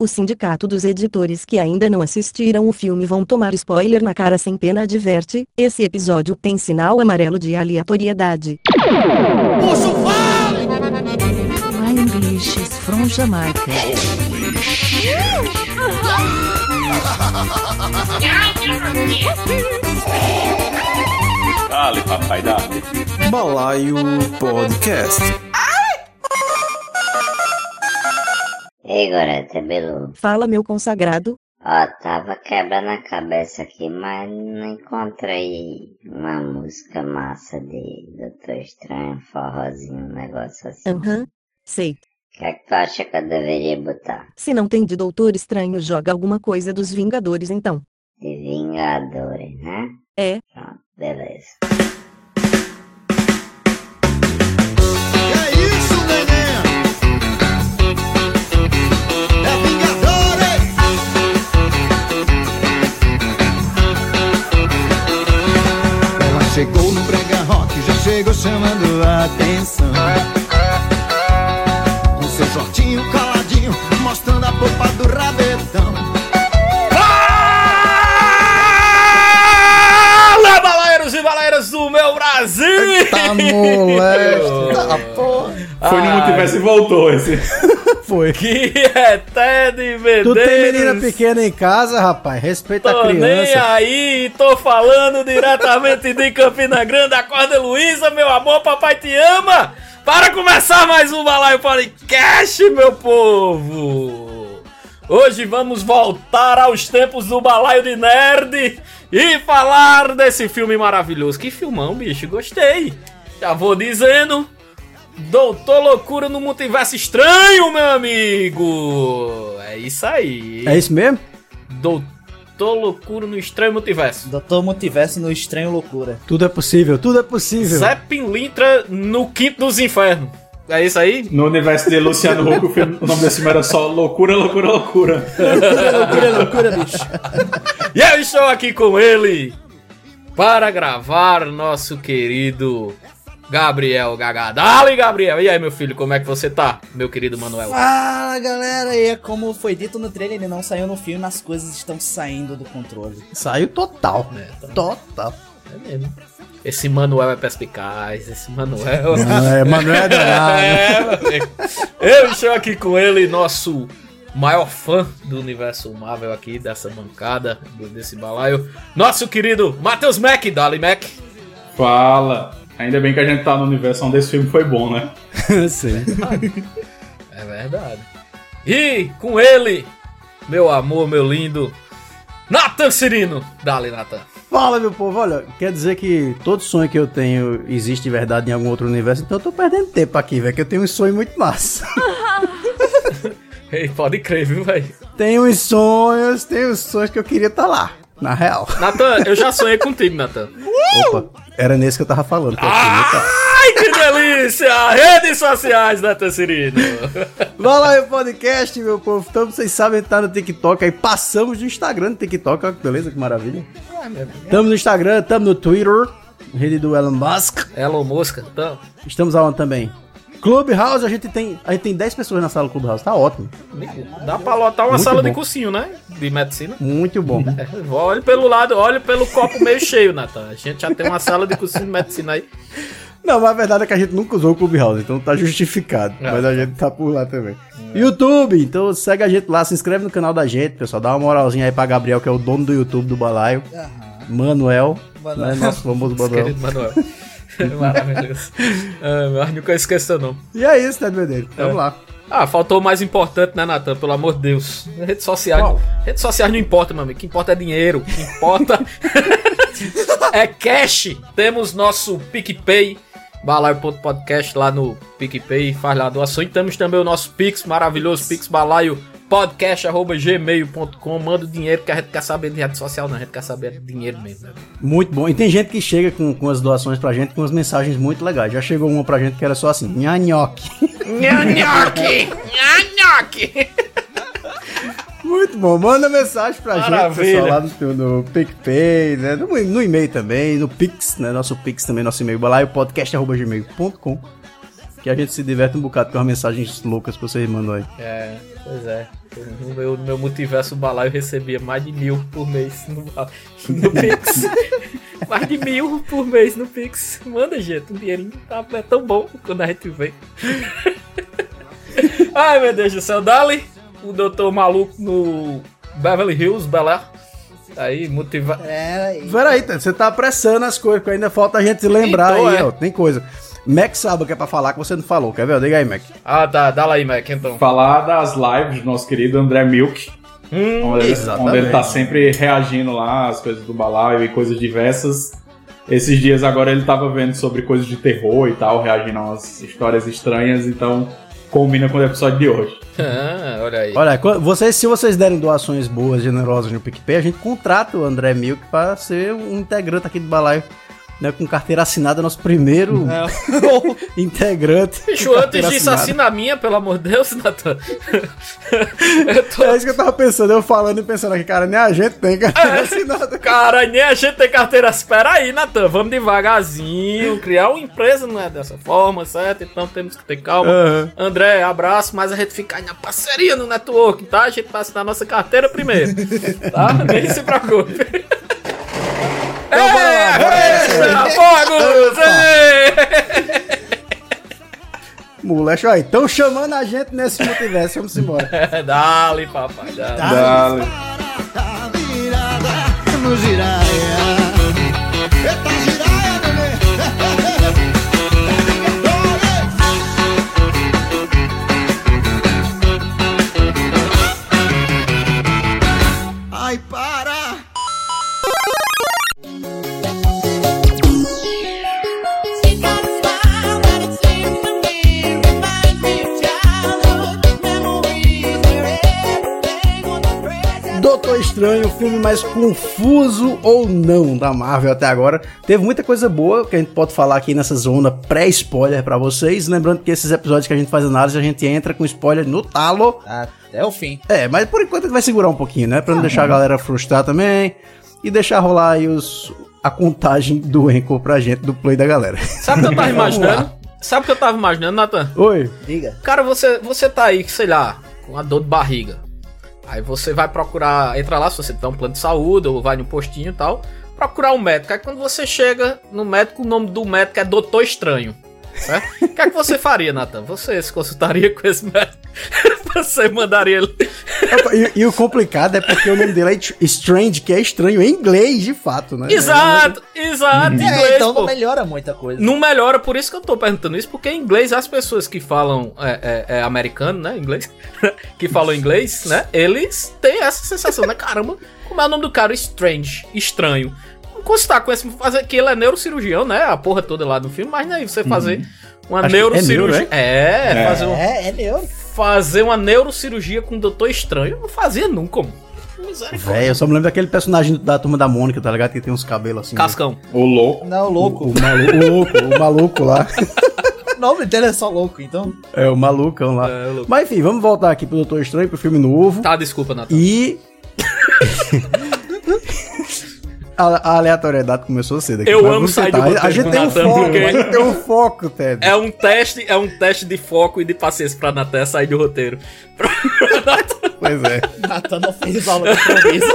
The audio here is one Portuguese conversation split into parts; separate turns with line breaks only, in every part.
O sindicato dos editores que ainda não assistiram o filme vão tomar spoiler na cara sem pena adverte, esse episódio tem sinal amarelo de aleatoriedade.
Posso fale!
My English is from Jamaica.
Dale, papai, dale.
Balaio Podcast.
Ei, Goreta, Belu.
Fala meu consagrado,
Ó, tava quebrando a cabeça aqui, mas não encontrei uma música massa de Doutor Estranho, forrozinho, um negócio assim. O
aham, sei.
que é que tu acha que eu deveria botar?
Se não tem de Doutor Estranho joga alguma coisa dos Vingadores então.
De Vingadores, né?
É,
Pronto, beleza.
Chegou no brega rock, já chegou chamando a atenção. Com seu shortinho coladinho, mostrando a polpa do rabetão.
Fala, balaeiros e balaeiras do meu Brasil!
Tá moleque. Tá porra.
Foi no multiverso e voltou esse.
Foi.
Que é Ted Medeiros!
Tu tem menina pequena em casa, rapaz. Respeita
Tô
a
nem
criança.
aí, tô falando diretamente de Campina Grande, acorda Luísa, meu amor, papai te ama! Para começar mais um Balaio Podcast, meu povo! Hoje vamos voltar aos tempos do Balaio de Nerd e falar desse filme maravilhoso. Que filmão, bicho, gostei! Já vou dizendo, Doutor Loucura no Multiverso Estranho, meu amigo! É isso aí!
É isso mesmo?
Doutor Loucura no Estranho Multiverso.
Doutor Multiverso no Estranho Loucura.
Tudo é possível, tudo é possível.
Zé Pilintra no Quinto dos Infernos. É isso aí?
No universo de Luciano Huck, o, filme- o nome desse filme era só Loucura, Loucura, Loucura.
Loucura, loucura, loucura, bicho.
E eu estou aqui com ele para gravar nosso querido Gabriel Gagadali, Gabriel. E aí, meu filho, como é que você tá, meu querido Manuel?
Fala, galera. E é como foi dito no trailer, ele não saiu no filme, as coisas estão saindo do controle.
Saiu total.
É, tá-
Total.
é mesmo. Esse Manuel é perspicaz, esse Manuel...
Não, é, Manuel é danado.
É. Eu estou aqui com ele, nosso maior fã do universo Marvel aqui, dessa bancada, desse balaio. Nosso querido Matheus Mac, Dali Mac.
Fala. Ainda bem que a gente tá no universo onde esse filme foi bom, né?
Sim.
É verdade. E com ele, meu amor, meu lindo, Nathan Cirino. Dali, Nathan.
Fala, meu povo. Olha, quer dizer que todo sonho que eu tenho existe de verdade em algum outro universo, então eu tô perdendo tempo aqui, velho, que eu tenho um sonho muito massa.
Ei, pode crer, viu, velho?
tenho uns sonhos, tenho uns sonhos que eu queria estar lá, na real.
Nathan, eu já sonhei contigo, Nathan.
Opa, era nesse que eu tava falando. Que eu queria.
Ai, que delícia! Redes sociais, Nathan Cirino.
Vai lá, meu podcast, meu povo. Então vocês sabem, tá no TikTok. Aí passamos do Instagram no TikTok. Olha que beleza, que maravilha. Estamos no Instagram, estamos no Twitter, rede do Elon Musk.
Elon Mosca, então.
Estamos aonde também? Clubhouse, a gente tem, a gente tem 10 pessoas na sala do Clubhouse, tá ótimo.
Dá pra lotar uma
Muito
sala de
bom.
cursinho, né? De medicina.
Muito bom.
É, olhe pelo lado, olhe pelo copo meio cheio, Nathan. A gente já tem uma sala de cursinho de medicina aí.
Não, mas a verdade é que a gente nunca usou o Clubhouse, então tá justificado.
É.
mas a gente tá por lá também. YouTube, então segue a gente lá, se inscreve no canal da gente, pessoal. Dá uma moralzinha aí pra Gabriel, que é o dono do YouTube do Balaio. Manuel,
Manuel.
Né, nosso famoso Manuel.
Querido Manuel. Maravilhoso. Ah, mas nunca esqueça, não.
E é isso, né, Medeiro? Vamos
É.
lá.
Ah, faltou o mais importante, né, Natan? Pelo amor de Deus. Redes sociais.
Qual?
Redes sociais não importa, meu amigo. O que importa é dinheiro. O que importa é cash. Temos nosso PicPay. Balaio.podcast lá no PicPay. Faz lá a doação. E temos também o nosso Pix maravilhoso. Pix Balaio podcast.gmail.com. Manda o dinheiro que a gente quer saber de rede social, não. A gente quer saber de dinheiro mesmo. né?
Muito bom. E tem gente que chega com, com as doações pra gente com as mensagens muito legais. Já chegou uma pra gente que era só assim, nhanhoque.
Nhanhoque! Nhanhoque!
Muito bom. Manda mensagem pra gente,
Maravilha.
pessoal, lá no, no PicPay, né? No, no e-mail também, no Pix, né? Nosso Pix também, nosso e-mail, balaiopodcast.gmail.com. Que a gente se diverte um bocado com as mensagens loucas que vocês mandam aí.
É, pois é. No meu, no meu multiverso balaio eu recebia mais de mil por mês no, no Pix. mais de mil por mês no Pix. Manda, gente, um dinheirinho tá, é tão bom quando a gente vê. Ai, meu Deus do céu. Dali, o doutor maluco no Beverly Hills, Bel Air. Aí, motiva...
Pera aí.
Peraí, você tá apressando as coisas, porque ainda falta a gente lembrar
Então,
aí,
é.
ó. Tem coisa. Mac sabe o que é pra falar que você não falou, quer ver? Diga aí, Mac.
Ah, tá, dá lá aí, Mac, então.
Falar das lives do nosso querido André Milk.
Hum,
onde, ele,
exatamente.
onde ele tá sempre reagindo lá às coisas do balaio e coisas diversas. Esses dias agora ele tava vendo sobre coisas de terror e tal, reagindo a umas histórias estranhas, então combina com o episódio de hoje.
ah, olha aí.
Olha, vocês, se vocês derem doações boas, generosas no PicPay, a gente contrata o André Milk pra ser um integrante aqui do Balaio. Né, com carteira assinada, nosso primeiro integrante. com
Bicho, antes disso, assina a minha, pelo amor de Deus, Natan. tô...
É isso que eu tava pensando, eu falando e pensando aqui, cara, nem a gente tem
É.
carteira assinada.
Cara, nem a gente tem carteira. Espera aí, Natan. Vamos devagarzinho. Criar uma empresa não é dessa forma, certo? Então temos que ter calma.
Aham.
André, abraço, mas a gente fica aí na parceria no network, tá? A gente vai assinar nossa carteira primeiro. Tá? Nem se preocupe.
Então, bora lá, bora lá.
Fogos!
Moleque, ó, estão chamando a gente nesse multiverso, vamos embora.
Dale, papai, dale.
Dale.
Tá
Doutor Estranho, o filme mais confuso ou não da Marvel até agora. Teve muita coisa boa que a gente pode falar aqui nessa zona pré-spoiler pra vocês. Lembrando que esses episódios que a gente faz análise, a gente entra com spoiler no talo.
Até o fim.
É, mas por enquanto a gente vai segurar um pouquinho, né? Pra não deixar a galera frustrar também. E deixar rolar aí os, a contagem do Enco pra gente, do play da galera.
Sabe o que eu tava imaginando? Sabe o que eu tava imaginando, Natan?
Oi.
Diga.
Cara, você, você tá aí, sei lá, com uma dor de barriga. Aí você vai procurar, entra lá se você tem um plano de saúde ou vai no postinho e tal, procurar um médico. Aí quando você chega no médico, o nome do médico é Doutor Estranho. Certo? O que é que você faria, Nathan? Você se consultaria com esse médico? você mandaria ele.
E, e o complicado é porque o nome dele é Strange, que é estranho em inglês, de fato, né?
Exato, exato, em
É,
inglês,
então
pô.
não melhora muita coisa.
Não melhora, por isso que eu tô perguntando isso, porque em inglês as pessoas que falam é, é, é americano, né? Inglês, que falam inglês, né? Eles têm essa sensação, né? Caramba, como é o nome do cara? Strange, estranho. Constar com esse. Fazer que ele é neurocirurgião, né? A porra toda lá do filme, mas aí você fazer uma
Acho que é
neurocirurgia.
neuro,
é, fazer, um-
É, é neuro.
fazer uma neurocirurgia com o Doutor Estranho. Eu não fazia nunca, mano.
Véi, eu só me lembro daquele personagem da turma da Mônica, tá ligado? Que tem uns cabelos assim.
Cascão.
O louco.
Não,
O,
louco.
o maluco, o louco, o maluco lá.
O nome dele é só louco, então.
É, o malucão lá.
É, o louco.
Mas enfim, vamos voltar aqui pro Doutor Estranho, pro filme novo.
Tá, desculpa, Nathan.
E. a, a aleatoriedade começou cedo aqui.
Eu amo sair do
tentar.
roteiro
A gente tem um foco,
porque-
a gente tem um foco, Ted.
É um teste, é um teste de foco e de paciência pra Natan sair do roteiro.
Pois é.
Natan não fez aula de improviso.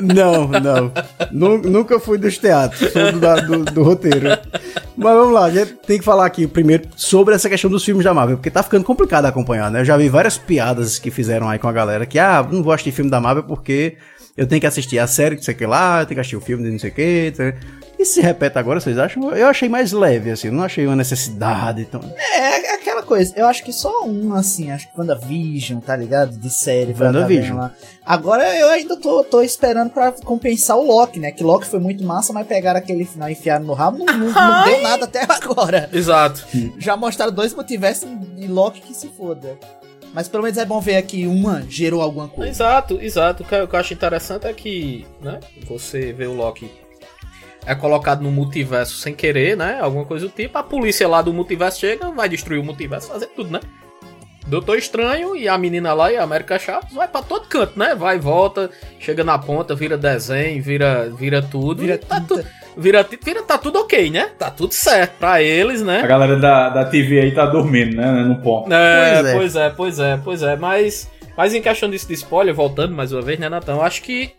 Não, não. Nu- Nunca fui dos teatros, sou do, do, do roteiro. Mas vamos lá, a gente tem que falar aqui primeiro sobre essa questão dos filmes da Marvel, porque tá ficando complicado acompanhar, né? Eu já vi várias piadas que fizeram aí com a galera que, ah, não vou assistir filme da Marvel porque eu tenho que assistir a série de sei que lá, eu tenho que assistir o filme de não sei o que. E se repete agora, vocês acham? Eu achei mais leve, assim, não achei uma necessidade tão.
É, é aquela coisa. Eu acho que só um, assim, acho que WandaVision, tá ligado? De série. tá
WandaVision.
lá. Agora eu ainda tô, tô esperando pra compensar o Loki, né? Que Loki foi muito massa, mas pegaram aquele final e enfiaram no rabo, não, não, não deu nada até agora.
Exato.
Já mostraram dois multiversos e Loki que se foda. Mas pelo menos é bom ver aqui uma gerou alguma coisa.
Exato, exato. Que, o que eu acho interessante é que, né, você vê o Loki é colocado no multiverso sem querer, né? Alguma coisa do tipo. A polícia lá do multiverso chega, vai destruir o multiverso, fazer tudo, né? Doutor Estranho e a menina lá e a América Chaves vai pra todo canto, né? Vai e volta, chega na ponta, vira desenho, vira, vira tudo.
Vira
tá
tinta.
tu- vira, vira, tá tudo ok, né? Tá tudo certo pra eles,
A
né?
galera da, da TV aí tá dormindo, né? No ponto.
É,
Pois é.
pois é, pois é, pois é. Mas, mas em questão disso de spoiler, voltando mais uma vez, né, Natão? Eu acho que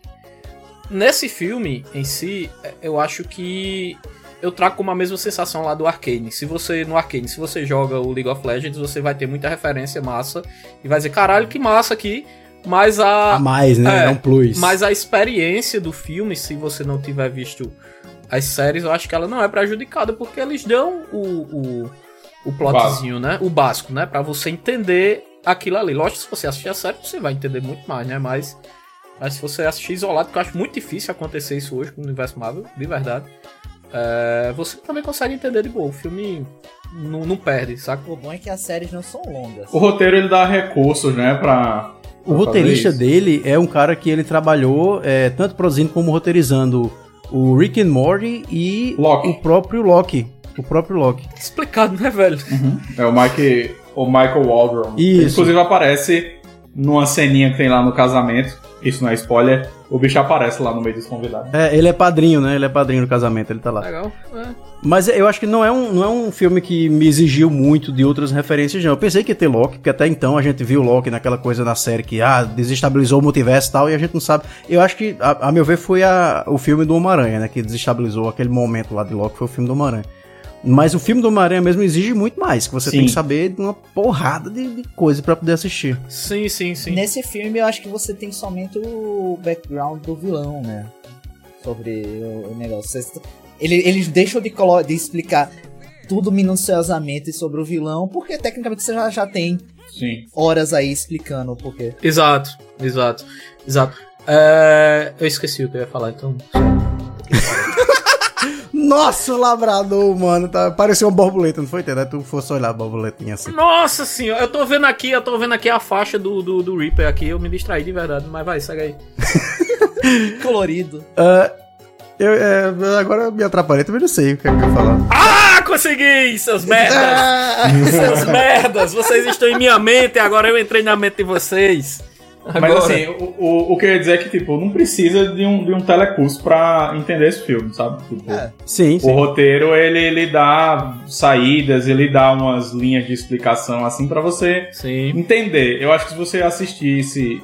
nesse filme em si, eu acho que eu trago como a mesma sensação lá do Arcane. Se você, no Arcane, se você joga o League of Legends, você vai ter muita referência massa e vai dizer, caralho, que massa aqui. Mas a,
A mais, né?
É,
É um plus.
mas a experiência do filme, se você não tiver visto as séries, eu acho que ela não é prejudicada, porque eles dão o, o, o plotzinho, né? O básico, né? Pra você entender aquilo ali. Lógico, se você assistir a série, você vai entender muito mais, né? Mas, mas se você assistir isolado, porque eu acho muito difícil acontecer isso hoje com o universo Marvel, de verdade. É, você também consegue entender de boa. O filme não, não perde, saca?
O bom é que as séries não são longas.
O roteiro ele dá recursos, né? Pra.
O roteirista dele é um cara que ele trabalhou é, tanto produzindo como roteirizando o Rick and Morty e
Loki.
o próprio Loki. O próprio Loki.
Explicado, né, velho?
É o Mike. O Michael Waldron.
Isso.
Ele, inclusive aparece numa ceninha que tem lá no casamento. Isso não é spoiler. O bicho aparece lá no meio dos convidados.
É, ele é padrinho, né? Ele é padrinho do casamento, ele tá lá.
Legal. É.
Mas eu acho que não é, um, não é um filme que me exigiu muito de outras referências, não. Eu pensei que ia ter Loki, porque até então a gente viu Loki naquela coisa na série que, ah, desestabilizou o multiverso e tal, e a gente não sabe. Eu acho que, a, a meu ver, foi a, o filme do Homem-Aranha, né? Que desestabilizou aquele momento lá de Loki, foi o filme do Homem-Aranha. Mas o filme do Homem-Aranha mesmo exige muito mais, que você
Sim.
tem que saber de uma porrada de, de coisa pra poder assistir.
Sim, sim, sim.
Nesse filme eu acho que você tem somente o background do vilão, né? Sobre o, o negócio. Ele, eles deixam de, de explicar tudo minuciosamente sobre o vilão, porque tecnicamente você já, já tem
Sim.
horas aí explicando o porquê.
Exato, exato, exato. É, eu esqueci o que eu ia falar, então.
Nossa, o labrador, mano, tá, pareceu uma borboleta, não foi? Entendeu? Tu fosse olhar a borboletinha assim.
Nossa senhora, eu tô vendo aqui, eu tô vendo aqui a faixa do, do, do Reaper aqui, eu me distraí de verdade, mas vai, segue aí.
Colorido.
Ah, eu, é, agora eu me atrapalhei, também não sei o que é que eu ia falar.
Ah, consegui, seus merdas! seus merdas, vocês estão em minha mente, agora eu entrei na mente de vocês. Agora,
Mas assim, o, o, o que eu ia dizer é que, tipo, não precisa de um, de um telecurso pra entender esse filme, sabe? Tipo,
É.
Sim,
O
sim.
roteiro, ele, ele dá saídas, ele dá umas linhas de explicação, assim, pra você
sim,
entender. Eu acho que se você assistisse,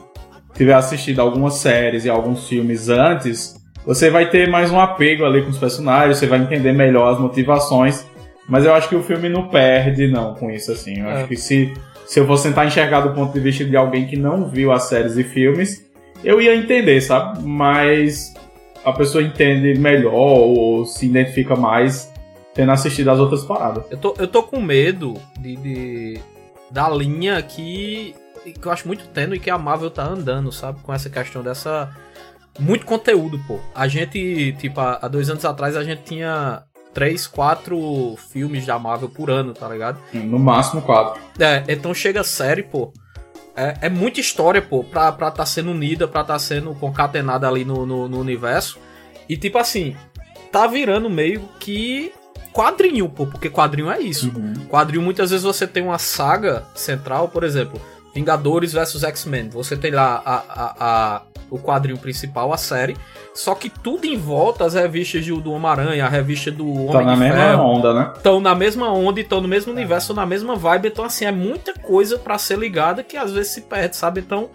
tiver assistido algumas séries e alguns filmes antes, você vai ter mais um apego ali com os personagens, você vai entender melhor as motivações. Mas eu acho que o filme não perde, não, com isso, assim. Eu
É.
acho que se, se eu fosse tentar enxergar do ponto de vista de alguém que não viu as séries e filmes, eu ia entender, sabe? Mas a pessoa entende melhor ou se identifica mais tendo assistido as outras paradas.
eu tô, eu tô com medo de, de- da linha que, que eu acho muito tênue que a Marvel tá andando, sabe? Com essa questão dessa. Muito conteúdo, pô. A gente, tipo, há há dois anos atrás a gente tinha três, quatro filmes da Marvel por ano, tá ligado?
No máximo quatro.
É, então chega série, pô. É, é muita história, pô, pra, pra tá sendo unida, pra tá sendo concatenada ali no, no, no universo. E tipo assim, tá virando meio que quadrinho, pô, porque quadrinho é isso. Quadrinho, muitas vezes você tem uma saga central, por exemplo, Vingadores versus X-Men. Você tem lá a, a, a- o quadrinho principal, a série. Só que tudo em volta, as revistas de- do Homem-Aranha, a revista do Homem
Tá na
de
mesma
Ferro,
onda, né?
estão na mesma onda, estão no mesmo universo, na mesma vibe. Então, assim, é muita coisa pra ser ligada que às vezes se perde, sabe? Então,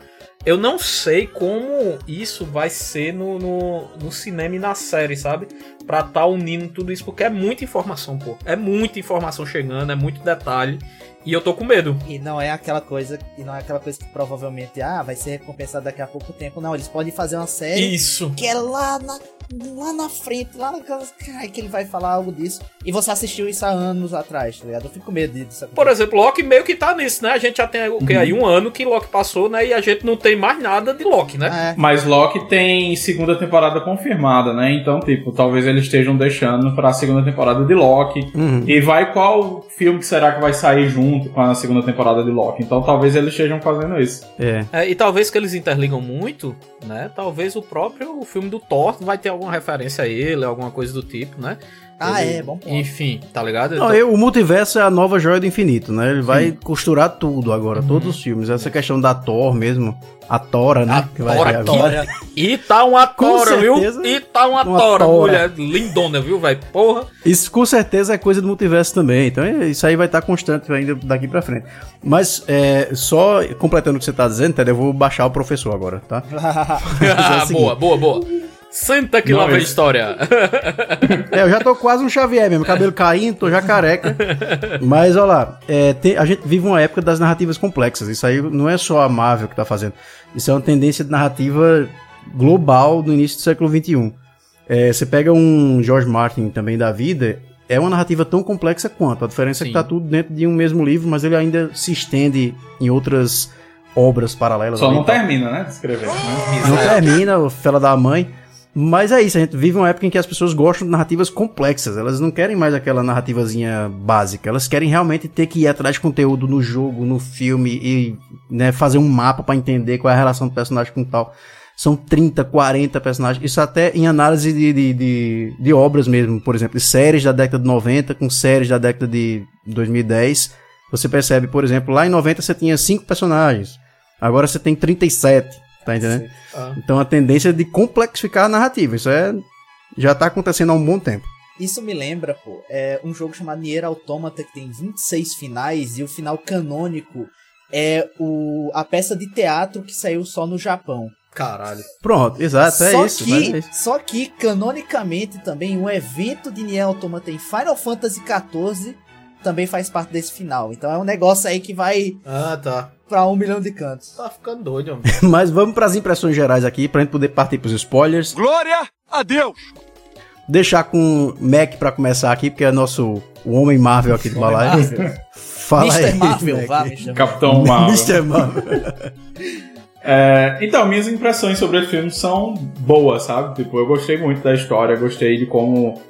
eu não sei como isso vai ser no, no, no cinema e na série, sabe? Pra tá unindo tudo isso, porque é muita informação, pô. É muita informação chegando, é muito detalhe. E eu tô com medo.
E não é aquela coisa, e não é aquela coisa que provavelmente ah, vai ser recompensado daqui a pouco tempo. Não, eles podem fazer uma série
Isso.
que é lá na, lá na frente, lá. Cara, que ele vai falar algo disso. E você assistiu isso há anos atrás, tá ligado? Eu fico com medo disso.
Por exemplo, Loki meio que tá nisso, né? A gente já tem o que aí um ano que Loque passou, né? E a gente não tem mais nada de Loki, né?
É.
Mas Loki tem segunda temporada confirmada, né? Então, tipo, talvez eles estejam deixando pra segunda temporada de Loki.
Uhum.
E vai qual filme que será que vai sair junto com a segunda temporada de Loki? Então talvez eles estejam fazendo isso.
É.
É, e talvez que eles interligam muito, né? Talvez o próprio filme do Thor vai ter alguma referência a ele, alguma coisa do tipo, né?
Ah,
Ele-
é, bom ponto.
Enfim, tá ligado?
Não, eu- o multiverso é a nova joia do infinito, né? Ele vai costurar tudo agora, todos os filmes. Essa questão da Thor mesmo, a Tora, né?
A
que vai
Tora,
agora.
E tá uma tora, viu? E tá uma,
uma
tora,
tora.
mulher lindona, viu, velho? Porra.
Isso com certeza é coisa do multiverso também. Então é- isso aí vai estar constante ainda daqui pra frente. Mas é, só completando o que você tá dizendo, Ted, eu vou baixar o professor agora, tá?
Ah,
seguinte.
boa, boa, boa. Senta que
Não,
lá vem história.
É, eu já tô quase um Xavier mesmo, cabelo caindo, tô já careca. Mas olha lá, é, tem- a gente vive uma época das narrativas complexas. Isso aí não é só a Marvel que tá fazendo. Isso é uma tendência de narrativa global do início do século XXI. É, você pega um George Martin também da vida, é uma narrativa tão complexa quanto. A diferença é
Sim.
que tá tudo dentro de um mesmo livro, mas ele ainda se estende em outras obras paralelas.
Só não
tal.
termina, né? De escrever. Né?
Não termina, o fela da mãe. Mas é isso, a gente vive uma época em que as pessoas gostam de narrativas complexas. Elas não querem mais aquela narrativazinha básica. Elas querem realmente ter que ir atrás de conteúdo no jogo, no filme e né, fazer um mapa pra entender qual é a relação do personagem com tal. São 30, 40 personagens. Isso até em análise de, de, de, de obras mesmo. Por exemplo, de séries da década de 90 com séries da década de 2010. Você percebe, por exemplo, lá em 90 você tinha 5 personagens. Agora você tem 37. Tá entendendo?
Ah.
Então a tendência é de complexificar a narrativa. Isso é. Já tá acontecendo há um bom tempo.
Isso me lembra, pô, é um jogo chamado Nier Automata que tem 26 finais e o final canônico é o, a peça de teatro que saiu só no Japão.
Caralho.
Pronto, exato, é
só,
isso.
que,
é isso.
só que, canonicamente, também um evento de Nier Automata em Final Fantasy XIV também faz parte desse final. Então é um negócio aí que vai
Ah, tá.
Pra um milhão de cantos.
Tá ficando doido, homem.
Mas vamos pras impressões gerais aqui, pra gente poder partir pros spoilers.
Glória a Deus!
Deixar com o Mac pra começar aqui, porque é nosso o homem Marvel aqui do balaio. Fala aí.
Mr. Marvel,
Mac.
vá, Mr. Marvel.
Capitão Marvel.
Mr. Marvel.
É, então, minhas impressões sobre o filme são boas, sabe? Tipo, eu gostei muito da história, gostei de como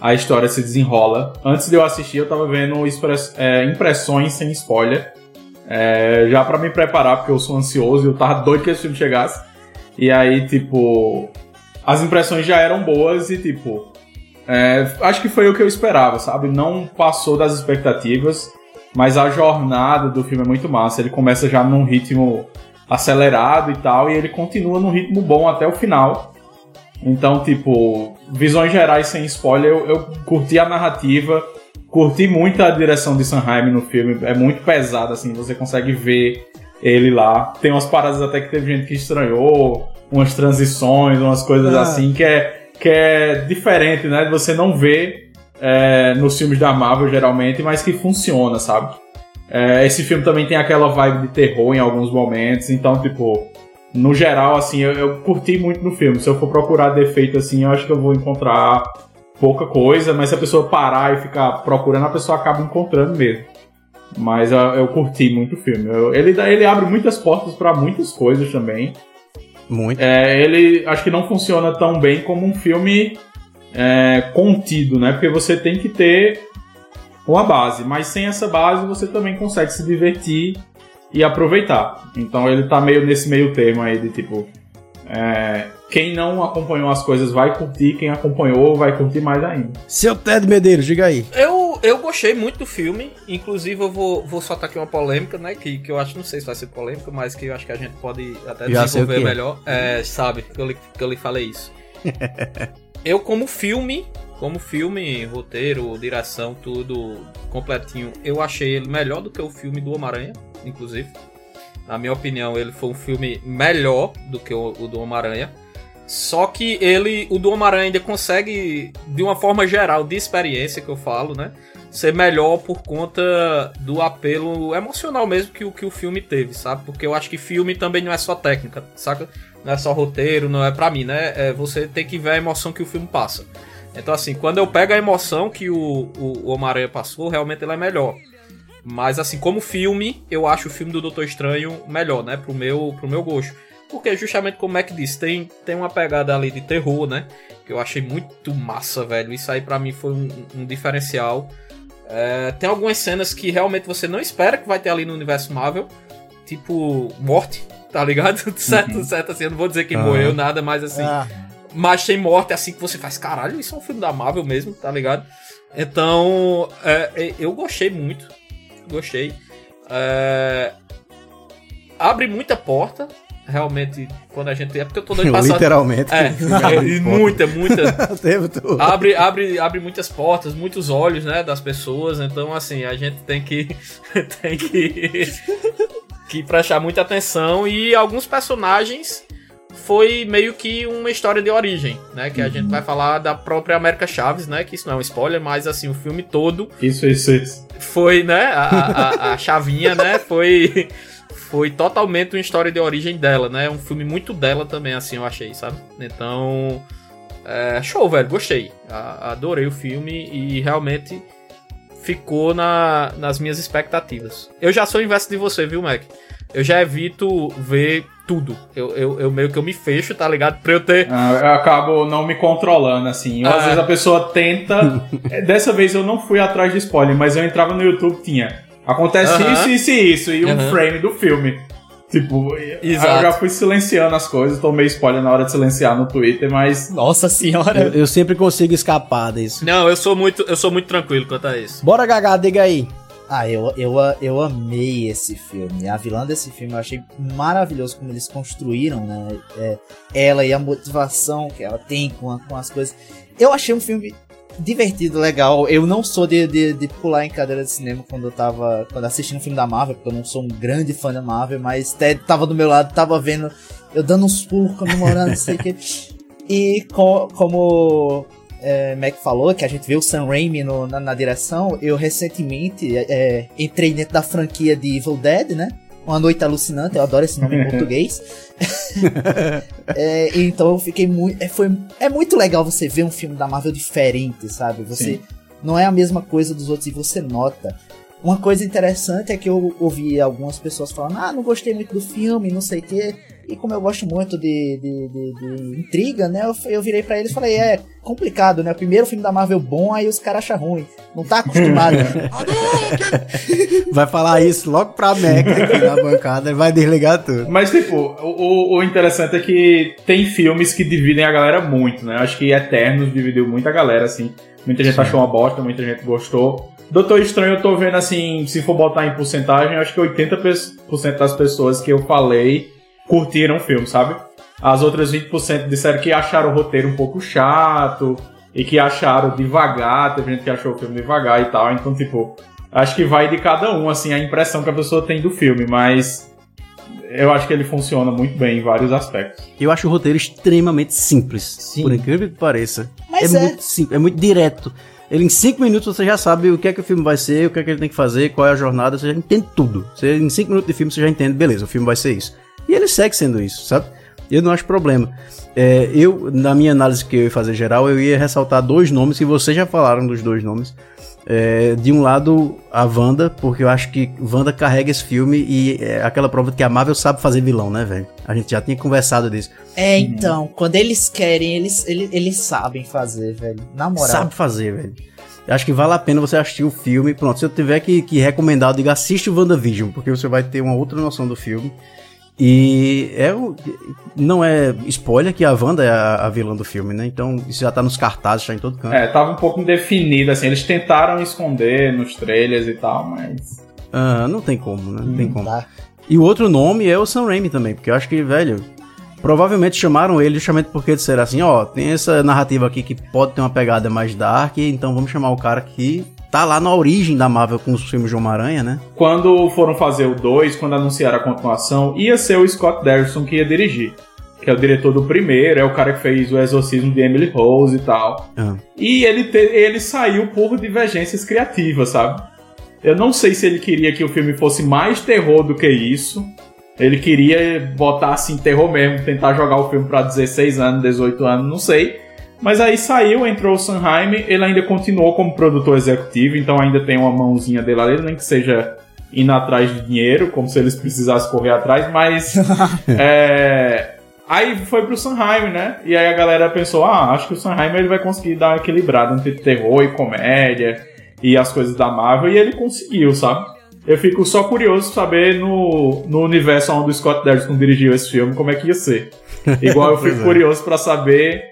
a história se desenrola. Antes de eu assistir, eu tava vendo express- é, impressões sem spoiler. É, já pra me preparar, porque eu sou ansioso e eu tava doido que esse filme chegasse. E aí, tipo, as impressões já eram boas e, tipo, é, acho que foi o que eu esperava, sabe? Não passou das expectativas, mas a jornada do filme é muito massa. Ele começa já num ritmo acelerado e tal, e ele continua num ritmo bom até o final. Então, tipo, visões gerais sem spoiler, eu, eu curti a narrativa, curti muito a direção de Sanheim no filme, é muito pesado, assim, você consegue ver ele lá. Tem umas paradas até que teve gente que estranhou, umas transições, umas coisas
Ah.
assim, que é, que é diferente, né? Você não vê é, nos filmes da Marvel, geralmente, mas que funciona, sabe? É, esse filme também tem aquela vibe de terror em alguns momentos, então, tipo, no geral, assim, eu, eu curti muito no filme. Se eu for procurar defeito, assim, eu acho que eu vou encontrar pouca coisa, mas se a pessoa parar e ficar procurando, a pessoa acaba encontrando mesmo. Mas eu, eu curti muito o filme. Eu- ele, ele abre muitas portas pra muitas coisas também.
Muito.
É, ele acho que não funciona tão bem como um filme é, contido, né? Porque você tem que ter uma base, mas sem essa base você também consegue se divertir e aproveitar. Então ele tá meio nesse meio termo aí de tipo. é, quem não acompanhou as coisas vai curtir, quem acompanhou vai curtir mais ainda.
Seu Ted Medeiros, diga aí.
Eu, eu gostei muito do filme, inclusive eu vou, vou soltar aqui uma polêmica, né? Que, que eu acho, não sei se vai ser polêmica, mas que eu acho que a gente pode até
Já
desenvolver melhor. É, sabe, que eu, lhe, que eu lhe falei isso. eu, como filme, como filme, roteiro, direção, tudo completinho, eu achei ele melhor do que o filme do Homem-Aranha, inclusive. Na minha opinião, ele foi um filme melhor do que o, o do Homem-Aranha. Só que ele, o do Homem-Aranha ainda consegue, de uma forma geral, de experiência que eu falo, né? Ser melhor por conta do apelo emocional mesmo que o que o filme teve, sabe? Porque eu acho que filme também não é só técnica, saca? Não é só roteiro, não é pra mim, né? É você tem que ver a emoção que o filme passa. Então, assim, quando eu pego a emoção que o, o, o Homem-Aranha passou, realmente ele é melhor. Mas, assim, como filme, eu acho o filme do Doutor Estranho melhor, né? Pro meu, pro meu gosto. Porque, justamente como é que disse, tem, tem uma pegada ali de terror, né? Que eu achei muito massa, velho. Isso aí pra mim foi um, um diferencial. É, tem algumas cenas que realmente você não espera que vai ter ali no universo Marvel. Tipo, morte, tá ligado? certo, certo, assim. Eu não vou dizer
Aham.
morreu, nada, mas assim.
Ah,
mas tem morte assim que você faz, caralho, isso é um filme da Marvel mesmo, tá ligado? Então, é, é, eu gostei muito. Gostei. É, abre muita porta. Realmente, quando a gente. É porque eu tô doido passar.
Literalmente.
É, é, muita, muita.
O tempo todo.
abre, abre, abre muitas portas, muitos olhos, né, das pessoas. Então, assim, a gente tem que tem que que prestar muita atenção e alguns personagens foi meio que uma história de origem, né, que a gente vai falar da própria América Chaves, né, que isso não é um spoiler, mas assim, o filme todo
Isso, isso, isso.
foi, né, a, a, a chavinha, né, foi foi totalmente uma história de origem dela, né? Um filme muito dela também, assim, eu achei, sabe? Então, é, show, velho, gostei. A- adorei o filme e realmente ficou na, nas minhas expectativas. Eu já sou inverso de você, viu, Mac? Eu já evito ver tudo. Eu, eu, eu meio que eu me fecho, tá ligado? Pra eu ter.
Ah, eu acabo não me controlando, assim. Às
Ah.
vezes a pessoa tenta. É, Dessa vez eu não fui atrás de spoiler, mas eu entrava no YouTube tinha. Acontece
Aham.
isso, isso e isso, e um frame do filme. Tipo,
Exato.
eu já fui silenciando as coisas, tomei spoiler na hora de silenciar no Twitter, mas.
Nossa senhora.
Eu, eu sempre consigo escapar disso.
Não, eu sou muito, eu sou muito tranquilo quanto a isso.
Bora, Gagá, diga aí.
Ah, eu, eu, eu amei esse filme. A vilã desse filme eu achei maravilhoso como eles construíram, né? É, ela e a motivação que ela tem com, a- com as coisas. Eu achei um filme divertido, legal. Eu não sou de, de, de pular em cadeira de cinema quando eu tava quando assistindo um filme da Marvel, porque eu não sou um grande fã da Marvel, mas Ted tava do meu lado, tava vendo eu dando uns pulos, comemorando, não sei o que. E co- como é, Mac falou, que a gente vê o Sam Raimi no- na, na direção, eu recentemente é, é, entrei dentro da franquia de Evil Dead, né? Uma Noite Alucinante, eu adoro esse nome em português. É, então eu fiquei muito. É, foi, é muito legal você ver um filme da Marvel diferente, sabe? Você
Sim.
não é a mesma coisa dos outros e você nota. Uma coisa interessante é que eu ouvi algumas pessoas falando, ah, não gostei muito do filme, não sei o quê. E como eu gosto muito de, de, de- de intriga, né? Eu, eu virei pra eles e falei, é complicado, né? O primeiro filme da Marvel bom, aí os caras acham ruim. Não tá acostumado.
Vai falar isso logo pra Meca aqui na bancada, ele vai desligar tudo.
Mas, tipo, o, o- o interessante é que tem filmes que dividem a galera muito, né? Acho que Eternos dividiu muita galera, assim. Muita gente achou uma bosta, muita gente gostou. Doutor Estranho, eu tô vendo, assim, se for botar em porcentagem, acho que 80% das pessoas que eu falei curtiram o filme, sabe? As outras 20% disseram que acharam o roteiro um pouco chato e que acharam devagar. Teve gente que achou o filme devagar e tal. Então, tipo, acho que vai de cada um, assim, a impressão que a pessoa tem do filme, mas eu acho que ele funciona muito bem em vários aspectos.
Eu acho o roteiro extremamente simples, por incrível que pareça.
Mas
é,
é.
muito simples, é muito direto. Ele em cinco minutos você já sabe o que é que o filme vai ser, o que é que ele tem que fazer, qual é a jornada, você já entende tudo. Você, em cinco minutos de filme você já entende, beleza, o filme vai ser isso. E ele segue sendo isso, sabe? Eu não acho problema. É, eu, na minha análise que eu ia fazer geral, eu ia ressaltar dois nomes, que vocês já falaram dos dois nomes. É, de um lado, a Wanda, porque eu acho que Wanda carrega esse filme e é aquela prova de que a Marvel sabe fazer vilão, né, velho? A gente já tinha conversado disso.
é, então, quando eles querem, eles, eles, eles sabem fazer, velho. Na moral.
Sabe fazer, velho. Eu Acho que vale a pena você assistir o filme. Pronto, se eu tiver que, que recomendar, eu digo assiste o WandaVision, porque você vai ter uma outra noção do filme. E é o, não é spoiler que a Wanda é a, a vilã do filme, né? Então isso já tá nos cartazes, já em todo canto.
É, tava um pouco indefinido, assim, eles tentaram esconder nos trailers e tal, mas.
Ah, não tem como, né? Não tem como.
Tá.
E o outro nome é o Sam Raimi também, porque eu acho que, velho, provavelmente chamaram ele justamente porque disseram assim, ó, tem essa narrativa aqui que pode ter uma pegada mais dark, então vamos chamar o cara que tá lá na origem da Marvel com os filmes de Homem-Aranha, né?
Quando foram fazer o 2, quando anunciaram a continuação, ia ser o Scott Derrickson que ia dirigir. Que é o diretor do primeiro, é o cara que fez o exorcismo de Emily Rose e tal.
Ah.
E ele, te- ele saiu por divergências criativas, sabe? Eu não sei se ele queria que o filme fosse mais terror do que isso. Ele queria botar assim terror mesmo, tentar jogar o filme pra 16 anos, 18 anos, não sei. Mas aí saiu, entrou o Sanheim, ele ainda continuou como produtor executivo, então ainda tem uma mãozinha dele ali, nem que seja indo atrás de dinheiro, como se eles precisassem correr atrás, mas. é, Aí foi pro Sanheim, né? E aí a galera pensou: ah, acho que o Sanheim ele vai conseguir dar uma equilibrada entre terror e comédia e as coisas da Marvel, e ele conseguiu, sabe? Eu fico só curioso saber no, no universo onde o Scott Derrickson dirigiu esse filme como é que ia ser. Igual eu fico
é.
curioso pra saber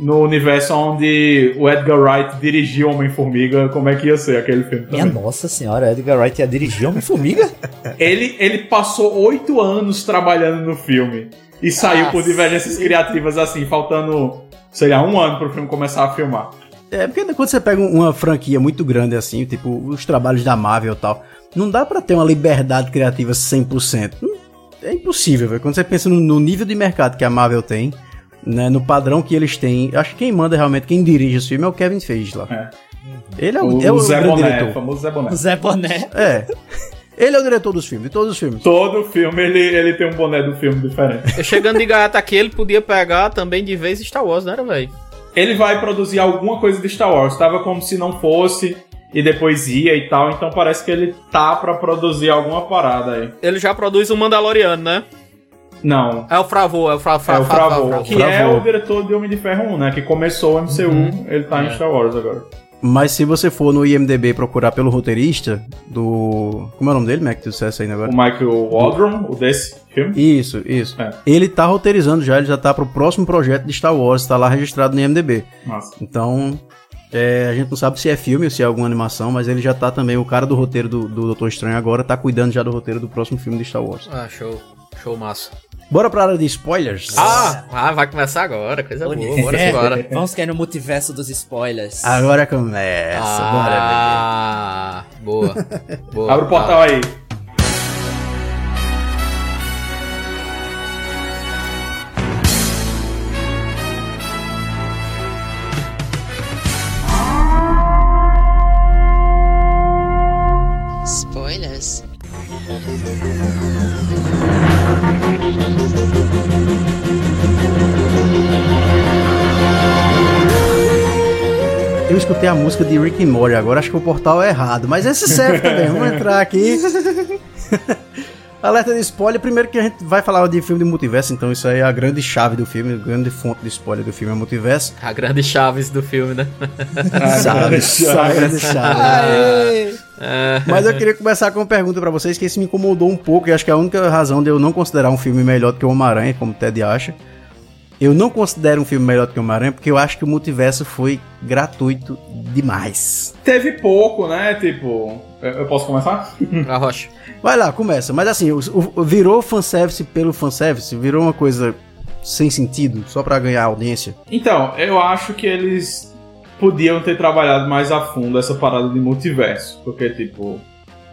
no universo onde o Edgar Wright dirigiu Homem-Formiga, como é que ia ser aquele filme
Minha
também.
nossa senhora, Edgar Wright ia dirigir Homem-Formiga?
Ele, ele passou oito anos trabalhando no filme e saiu por
Nossa.
divergências criativas assim, faltando, sei lá, um ano pro filme começar a filmar.
É, porque quando você pega uma franquia muito grande assim, tipo os trabalhos da Marvel e tal, não dá pra ter uma liberdade criativa 100%. Hum, É impossível, velho. Quando você pensa no, no nível de mercado que a Marvel tem, né, no padrão que eles têm, acho que quem manda realmente, quem dirige esse filme é o Kevin Feige lá.
É.
Ele é o,
O,
é o
Zé Boné, o
diretor.
famoso Zé Boné.
Zé Boné.
É. Ele é o diretor dos filmes, de todos os filmes.
Todo filme ele, ele tem um boné do filme diferente.
Chegando de gaiata aqui, ele podia pegar também de vez Star Wars, né, velho?
Ele vai produzir alguma coisa de Star Wars. Tava como se não fosse e depois ia e tal. Então parece que ele tá pra produzir alguma parada aí.
Ele já produz o Mandaloriano, né?
Não.
É o Fravô, é o Fra, Fra,
É o
Fra-
Favreau,
Fra-
que é o diretor de Homem de Ferro 1, né? Que começou o MCU, ele tá em Star Wars agora.
Mas se você for no IMDB procurar pelo roteirista do. Como é o nome dele, Mac? Tu dissesse aí agora?
O Michael Waldron, o desse filme.
Isso, isso.
É.
Ele tá roteirizando já, ele já tá pro próximo projeto de Star Wars, tá lá registrado no IMDB.
Nossa.
Então, é, a gente não sabe se é filme ou se é alguma animação, mas ele já tá também, o cara do roteiro do, do Doutor Estranho agora tá cuidando já do roteiro do próximo filme de Star Wars.
Ah, show. Show massa.
Bora pra área de spoilers?
Ah, ah, vai começar agora, coisa boa. Bora
É,
embora.
Vamos cair no multiverso dos spoilers.
Agora começa, bora
Ah, boa. boa.
Abre o portal aí.
Escutei a música de Rick and Morty agora, acho que o portal é errado, mas esse serve também. Vamos entrar aqui. Alerta de spoiler, primeiro que a gente vai falar de filme de multiverso, então isso aí é a grande chave do filme, a grande fonte de spoiler do filme é multiverso.
A grande chaves do filme, né?
Sabe, sabe, a grande chave. Mas eu queria começar com uma pergunta pra vocês que isso me incomodou um pouco e acho que é a única razão de eu não considerar um filme melhor do que o Homem-Aranha, como o Ted acha. Eu não considero um filme melhor do que o Homem-Aranha porque eu acho que o multiverso foi gratuito demais.
Teve pouco, né? Tipo. Eu posso começar?
A rocha.
Vai lá, começa. Mas assim, o, o- virou fanservice pelo fanservice, virou uma coisa sem sentido, só pra ganhar audiência.
Então, eu acho que eles podiam ter trabalhado mais a fundo essa parada de multiverso. Porque, tipo,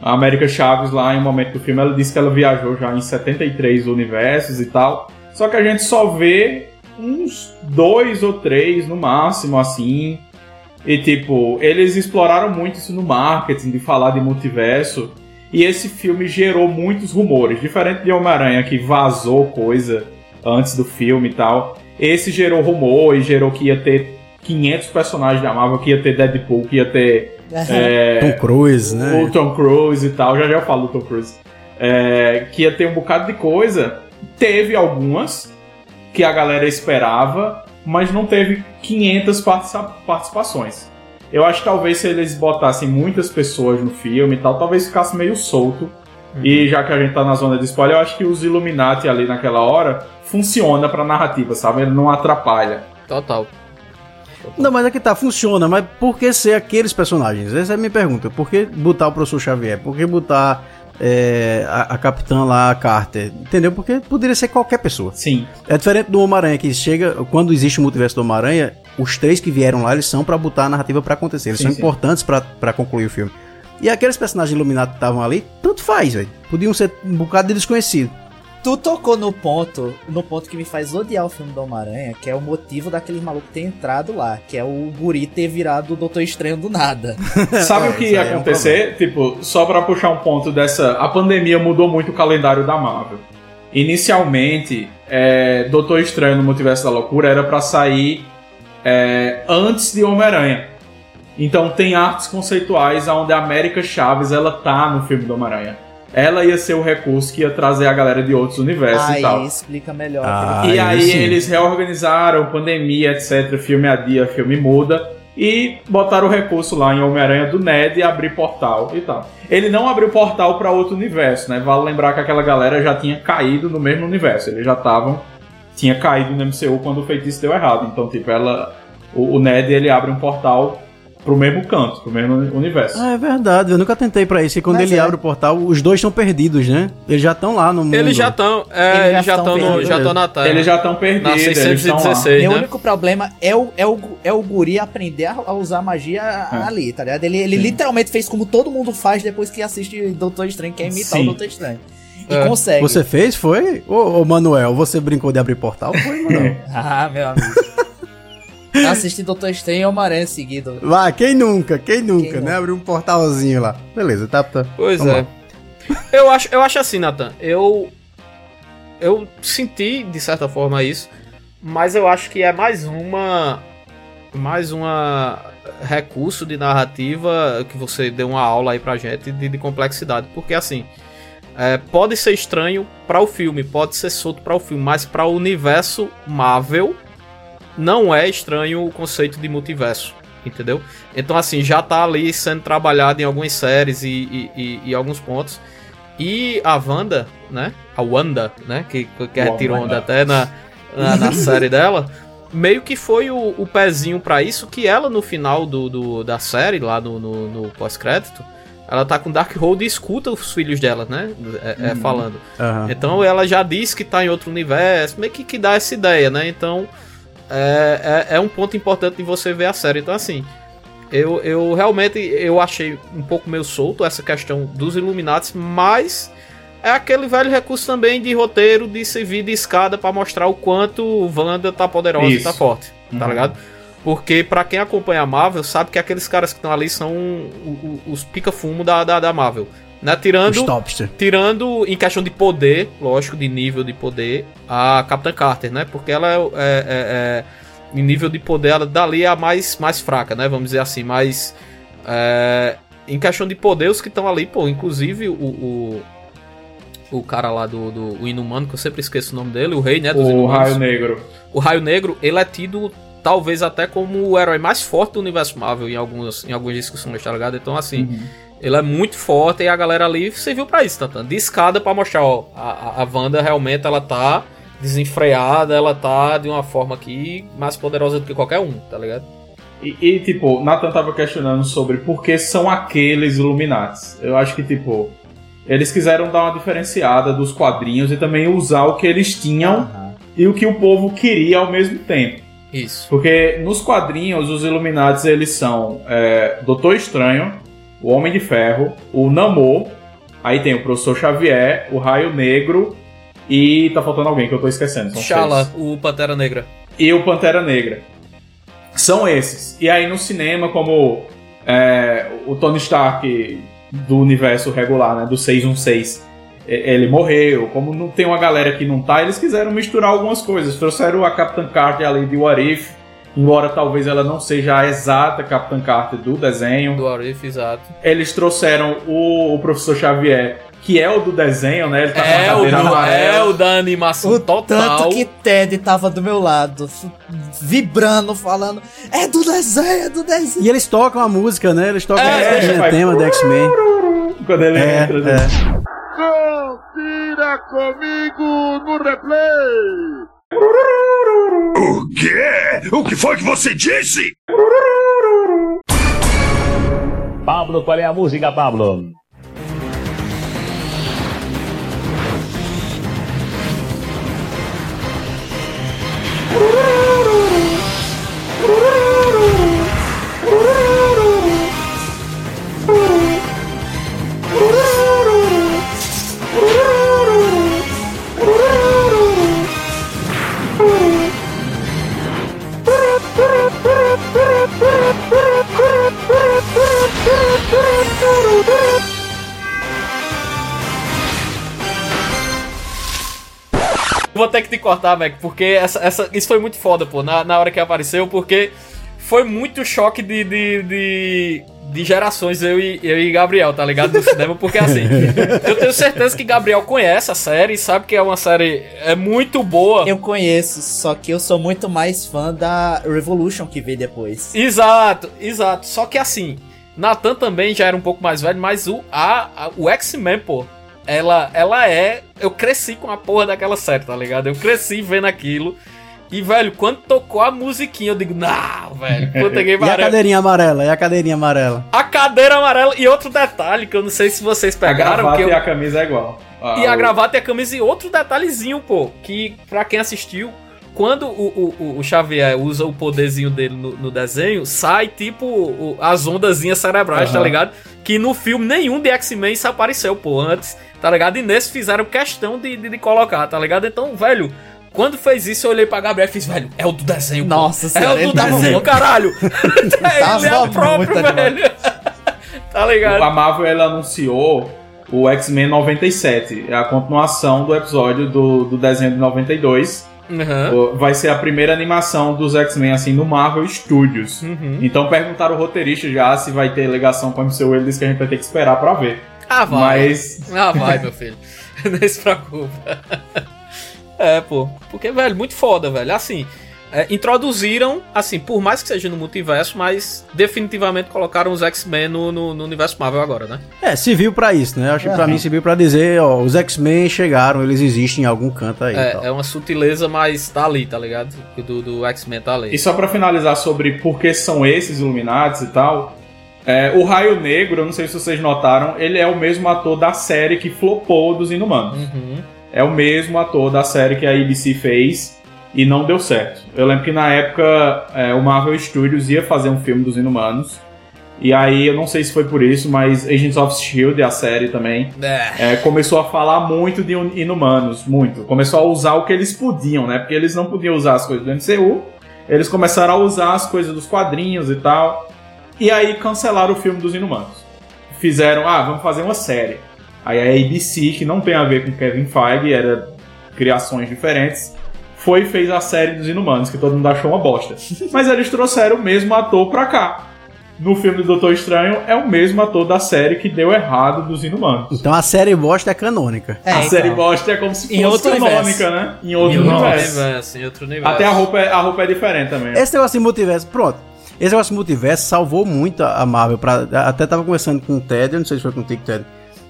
a América Chaves, lá em um momento do filme, ela disse que ela viajou já em 73 universos e tal. Só que a gente só vê uns dois ou três no máximo, assim. E, tipo, eles exploraram muito isso no marketing, de falar de multiverso. E esse filme gerou muitos rumores. Diferente de Homem-Aranha, que vazou coisa antes do filme e tal. Esse gerou rumor e gerou que ia ter 500 personagens da Marvel, que ia ter Deadpool, que ia ter é,
Tom Cruise, né?
o Tom Cruise e tal. Já já eu falo do Tom Cruise. É, que ia ter um bocado de coisa. Teve algumas que a galera esperava, mas não teve 500 participa- participações. Eu acho que talvez se eles botassem muitas pessoas no filme e tal, talvez ficasse meio solto. E já que a gente tá na zona de spoiler, eu acho que os Illuminati ali naquela hora funciona pra narrativa, sabe? Ele não atrapalha.
Total.
Não, mas aqui tá, funciona, mas por que ser aqueles personagens? Essa é a minha pergunta. Por que botar o professor Xavier? Por que botar é, a, a capitã lá, a Carter? Entendeu? Porque poderia ser qualquer pessoa.
Sim.
É diferente do Homem-Aranha, que chega, quando existe o multiverso do Homem-Aranha, os três que vieram lá, eles são pra botar a narrativa pra acontecer. Eles
Sim,
são
sim.
importantes pra concluir o filme. E aqueles personagens iluminados que estavam ali, tanto faz, velho. Podiam ser um bocado de desconhecido.
Tu tocou no ponto, no ponto que me faz odiar o filme do Homem-Aranha, que é o motivo daquele maluco ter entrado lá, que é o guri ter virado o Doutor Estranho do nada.
Sabe o que ia
aí é um
acontecer? tipo, só pra puxar um ponto dessa. A pandemia mudou muito o calendário da Marvel. Inicialmente, é, Doutor Estranho no Multiverso da Loucura era pra sair é, antes de Homem-Aranha. Então tem artes conceituais onde a América Chaves ela tá no filme do Homem-Aranha. Ela ia ser o recurso que ia trazer a galera de outros universos
Aí
e tal.
explica melhor.
Ah,
E
aí sim.
eles reorganizaram, pandemia, etc. Filme a dia, filme muda. E botaram o recurso lá em Homem-Aranha do Ned e abrir portal e tal. Ele não abriu portal pra outro universo, né? Vale lembrar que aquela galera já tinha caído no mesmo universo. Eles já estavam tinha caído no MCU quando o feitiço deu errado. Então, tipo, ela. O, o Ned ele abre um portal pro mesmo canto, pro mesmo universo.
Ah, é verdade, eu nunca tentei pra isso. E quando
Mas
ele
é.
abre o portal, os dois estão perdidos, né? Eles já estão lá no mundo.
Eles já estão. É, eles já estão
perdidos.
já estão na Terra.
Eles já estão perdidos.
Na
eles estão lá.
616,
Meu
né?
único problema é o, é o, é o guri aprender a, usar magia ali, tá ligado? Ele, ele literalmente fez como todo mundo faz depois que assiste Doutor Estranho, que é imitar
Sim.
o Doutor Estranho. E
É.
consegue.
Você fez, foi? Ô, ô, Manuel, você brincou de abrir portal? Foi, Manuel?
Ah, meu amigo. Assisti Doutor Estranho e Homem-Aranha seguido.
Vai, quem nunca? Quem nunca,
Quem
né?
nunca?
Abrir um portalzinho lá. Beleza, tá, tá.
Pois
Vamos
é.
lá.
Eu acho, eu acho assim, Nathan. Eu. Eu senti, de certa forma, isso. Mas eu acho que é mais uma. Mais uma recurso de narrativa que você deu uma aula aí pra gente de, de complexidade. Porque assim. é, pode ser estranho para o filme, pode ser solto para o filme, mas para o universo Marvel não é estranho o conceito de multiverso, entendeu? Então, assim, já tá ali sendo trabalhado em algumas séries e, e, e- e alguns pontos. E a Wanda, né? A Wanda, né? Que, que retirou onda até na, na, na série dela. Meio que foi o, o pezinho pra isso que ela, no final do, do- da série, lá no, no, no pós-crédito, ela tá com Darkhold e escuta os filhos dela, né? É- é, falando.
Aham.
Então ela já disse que tá em outro universo, meio que, que dá essa ideia, né? Então é, é, é um ponto importante de você ver a série. Então assim, eu, eu realmente eu achei um pouco meio solto essa questão dos Illuminati, mas é aquele velho recurso também de roteiro de servir de escada pra mostrar o quanto o Wanda tá poderosa e
Isso.
tá forte, tá
Uhum.
ligado? Porque pra quem acompanha a Marvel, sabe que aqueles caras que estão ali são o- o- os pica-fumo da, da, da Marvel. Né? Tirando. Tirando em questão de poder, lógico, de nível de poder, a Capitã Carter, né? Porque ela é, é- é- é- em nível de poder, ela dali é a mais, mais fraca, né? Vamos dizer assim, mas é, em questão de poder, os que estão ali, pô, inclusive o, o, o cara lá do, do o Inumano, que eu sempre esqueço o nome dele, o rei, né? Dos
O
Inumanos.
Raio Negro.
O Raio Negro, ele é tido talvez até como o herói mais forte do universo Marvel em algumas, em algumas discussões, tá ligado? Então, assim, ele é muito forte e a galera ali serviu pra isso, Tatan. De escada pra mostrar, ó, a, a Wanda realmente ela tá desenfreada, ela tá de uma forma aqui mais poderosa do que qualquer um, tá ligado?
E, e, tipo, Nathan tava questionando sobre por que são aqueles Illuminates. Eu acho que, tipo, eles quiseram dar uma diferenciada dos quadrinhos e também usar o que eles tinham
Aham.
e o que o povo queria ao mesmo tempo.
Isso.
Porque nos quadrinhos, os Illuminates, eles são é, Doutor Estranho, o Homem de Ferro, o Namor, aí tem o Professor Xavier, o Raio Negro e tá faltando alguém que eu tô esquecendo. São
Shala, o Pantera Negra.
E o Pantera Negra. São esses. E aí no cinema, como é, o Tony Stark do universo regular, né, do 616, e- ele morreu, como não tem uma galera que não tá, eles quiseram misturar algumas coisas. Trouxeram a Capitã Carter ali de What If, embora talvez ela não seja a exata Capitã Carter do desenho.
Do Arif, exato.
Eles trouxeram o, o Professor Xavier, que é o do desenho, né? Ele tá com a
É o,
cadeira
do, é o da animação
O
total.
tanto que Ted tava do meu lado, vibrando, falando: É do desenho, é do desenho.
E eles tocam a música, né? Eles tocam
É,
a música,
vai-
tema do X-Men.
Quando ele
É,
entra. né?
é.
Confira comigo no replay.
O quê? O que foi que você disse?
Pablo, qual é a música, Pablo?
Vou ter que te cortar, Mac, porque essa, essa, isso foi muito foda, pô, na, na hora que apareceu, porque foi muito choque de, de, de, de gerações, eu e, eu e Gabriel, tá ligado? No cinema, porque assim, eu tenho certeza que Gabriel conhece a série, sabe que é uma série é muito boa.
Eu conheço, só que eu sou muito mais fã da Revolution que veio depois.
Exato, exato. Só que assim, Nathan também já era um pouco mais velho, mas o, a, a- o X-Men, pô, ela, ela é. Eu cresci com a porra daquela série, tá ligado? Eu cresci vendo aquilo. E, velho, quando tocou a musiquinha, eu digo, não, velho, puta que
E a cadeirinha amarela? E a cadeirinha amarela?
A cadeira amarela. E outro detalhe que eu não sei se vocês
A
pegaram.
gravata
que eu-
e a camisa é igual.
E a
o-
gravata e a camisa. E outro detalhezinho, pô. Que pra quem assistiu, quando o, o, o Xavier usa o poderzinho dele no, no desenho, sai tipo o- as ondazinhas cerebrais, tá
Aham.
ligado? Que no filme nenhum de X-Men isso apareceu, pô, antes, tá ligado? E nesse fizeram questão de, de, de colocar, tá ligado? Então, velho. Quando fez isso, eu olhei pra Gabriel e fiz, velho, é o do desenho. pô.
Nossa
É
senhora,
o do desenho, caralho. ele é o próprio, velho. tá ligado?
A Marvel ela anunciou o X-Men 97, é a continuação do episódio do, do desenho de 92.
Uhum.
O- Vai ser a primeira animação dos X-Men assim no Marvel Studios.
Uhum.
Então perguntaram ao roteirista já se vai ter ligação com o MCU, ele disse que a gente vai ter que esperar pra ver.
Ah, vai.
Mas
Ah, vai, meu filho. Nem se preocupa. É, pô. Porque, velho, muito foda, velho. Assim, é, introduziram, assim, por mais que seja no multiverso, mas definitivamente colocaram os X-Men no, no, no universo Marvel agora, né?
É, serviu pra isso, né? Acho que pra
Aham.
mim serviu pra dizer, ó, os X-Men chegaram, eles existem em algum canto aí. e tal.
É, é uma sutileza, mas tá ali, tá ligado? Do, do X-Men tá ali.
E só pra finalizar sobre por que são esses Illuminati e tal, é, o Raio Negro, eu não sei se vocês notaram, ele é o mesmo ator da série que flopou dos Inumanos.
Uhum.
É o mesmo ator da série que a ABC fez e não deu certo. Eu lembro que na época é, o Marvel Studios ia fazer um filme dos Inumanos. E aí, eu não sei se foi por isso, mas Agents of S.H.I.E.L.D., a série também,
É.
é, começou a falar muito de Inumanos, muito. Começou a usar o que eles podiam, né? Porque eles não podiam usar as coisas do MCU. Eles começaram a usar as coisas dos quadrinhos e tal. E aí cancelaram o filme dos Inumanos. Fizeram, ah, vamos fazer uma série. Aí a ABC, que não tem a ver com Kevin Feige, era criações diferentes, foi e fez a série dos Inumanos, que todo mundo achou uma bosta. Mas eles trouxeram o mesmo ator pra cá. No filme do Doutor Estranho, é o mesmo ator da série que deu errado dos Inumanos.
Então a série bosta é canônica.
É,
a
então.
série bosta é como se
Em
fosse
outro
canônica,
universo.
né? Em outro
Em outro
universo.
universo, em outro universo.
Até a roupa, é, a roupa é diferente também.
Esse negócio de multiverso, pronto. Esse negócio de multiverso salvou muito a a Marvel. Pra, até tava conversando com o Ted, eu não sei se foi contigo, Ted.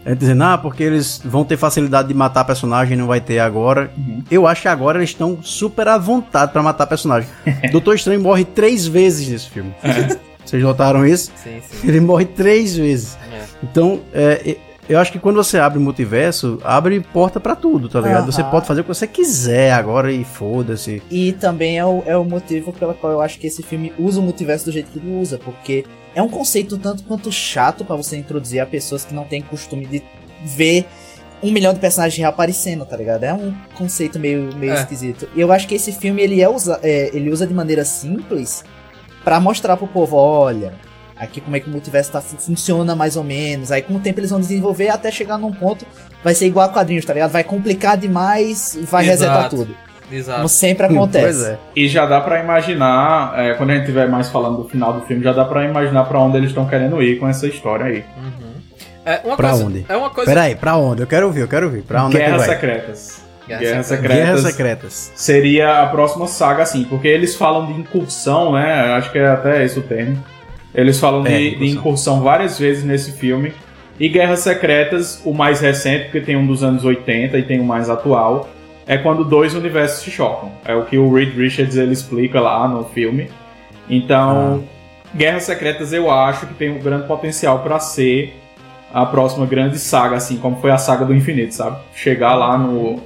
Ele dizendo, ah, porque eles vão ter facilidade de matar personagem, não vai ter agora. Eu acho que agora eles estão super à vontade pra matar personagem. Doutor Estranho morre três vezes nesse filme. Vocês notaram isso?
Sim, sim.
Ele morre três vezes.
É.
Então, é, eu acho que quando você abre o multiverso, abre porta pra tudo, tá ligado? Você
Aham.
pode fazer o que você quiser agora e foda-se.
E também é o, é o motivo pelo qual eu acho que esse filme usa o multiverso do jeito que ele usa, porque é um conceito tanto quanto chato pra você introduzir a pessoas que não têm costume de ver um milhão de personagens reaparecendo, tá ligado? É um conceito meio, meio
É.
esquisito. E eu acho que esse filme ele, é usa, é, ele usa de maneira simples pra mostrar pro povo, olha, aqui como é que o multiverso tá, funciona mais ou menos. Aí com o tempo eles vão desenvolver até chegar num ponto, vai ser igual a quadrinhos, tá ligado? Vai complicar demais e vai
Exato.
resetar tudo.
Exato.
Como sempre acontece.
Pois é.
E já dá pra imaginar, é, quando a gente estiver mais falando do final do filme, já dá pra imaginar pra onde eles estão querendo ir com essa história aí.
Uhum. É uma
Pra
coisa,
onde?
É uma coisa.
Pera aí, pra onde? Eu quero ouvir, eu quero ouvir. Pra onde
Guerras
é que vai?
Secretas.
Guerras
Guerras
Secretas.
Guerras Secretas.
seria a próxima saga, assim, porque eles falam de incursão, né? Acho que é até esse o termo. Eles falam
É,
de, de
incursão.
incursão várias vezes nesse filme. E Guerras Secretas, o mais recente, porque tem um dos anos 80 e tem um mais atual, é quando dois universos se chocam. É o que o Reed Richards ele explica lá no filme. Então, Guerras Secretas eu acho que tem um grande potencial para ser a próxima grande saga, assim como foi a saga do infinito, sabe? Chegar lá no,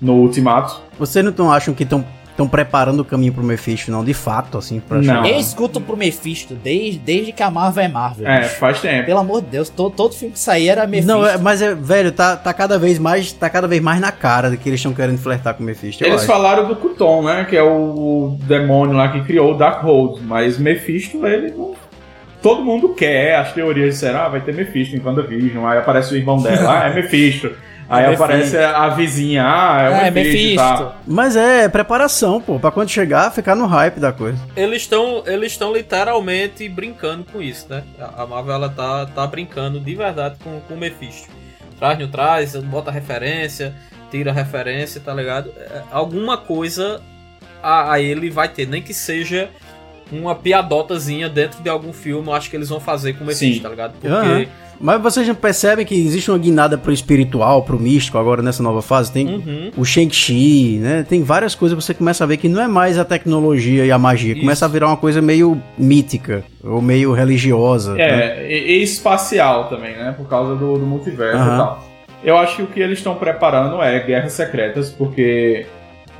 no Ultimato.
Vocês não acham que estão estão preparando o caminho pro Mephisto, não? De fato, assim, pra
Não.
Eu escuto pro Mephisto desde, desde que a Marvel é Marvel.
É,
bicho.
faz tempo.
Pelo amor de Deus, todo, todo filme que saía era Mephisto.
Não, é, mas é, velho, tá, tá cada vez mais, tá cada vez mais na cara de que eles estão querendo flertar com o Mephisto.
Eles
acho.
falaram do Kuton, né? Que é o demônio lá que criou o Darkhold. Mas Mephisto, ele não. Todo mundo quer. As teorias disseram, ah, vai ter Mephisto em WandaVision. Aí aparece o irmão dela, ah, é Mephisto. Aí
É
aparece a vizinha, ah, é o
é
Mephisto. tal.
Mas é preparação, pô, pra quando chegar, ficar no hype da coisa.
Eles estão eles estão literalmente brincando com isso, né? A Marvel ela tá, tá brincando de verdade com, com o Mephisto. Traz, não traz, bota referência, tira referência, tá ligado? É, Alguma coisa a, a ele vai ter, nem que seja uma piadotazinha dentro de algum filme, eu acho que eles vão fazer com o Mephisto,
Sim.
tá ligado? Porque
Aham. Mas vocês já percebem que existe uma guinada pro espiritual, pro místico agora nessa nova fase? Tem
Uhum.
o Shang-Chi, né? Tem várias coisas que você começa a ver que não é mais a tecnologia e a magia. Começa a virar uma coisa meio mítica, ou meio religiosa. né?
É, e, e espacial também, né? Por causa do, do multiverso
Aham.
e tal. Eu acho que o que eles estão preparando é Guerras Secretas, porque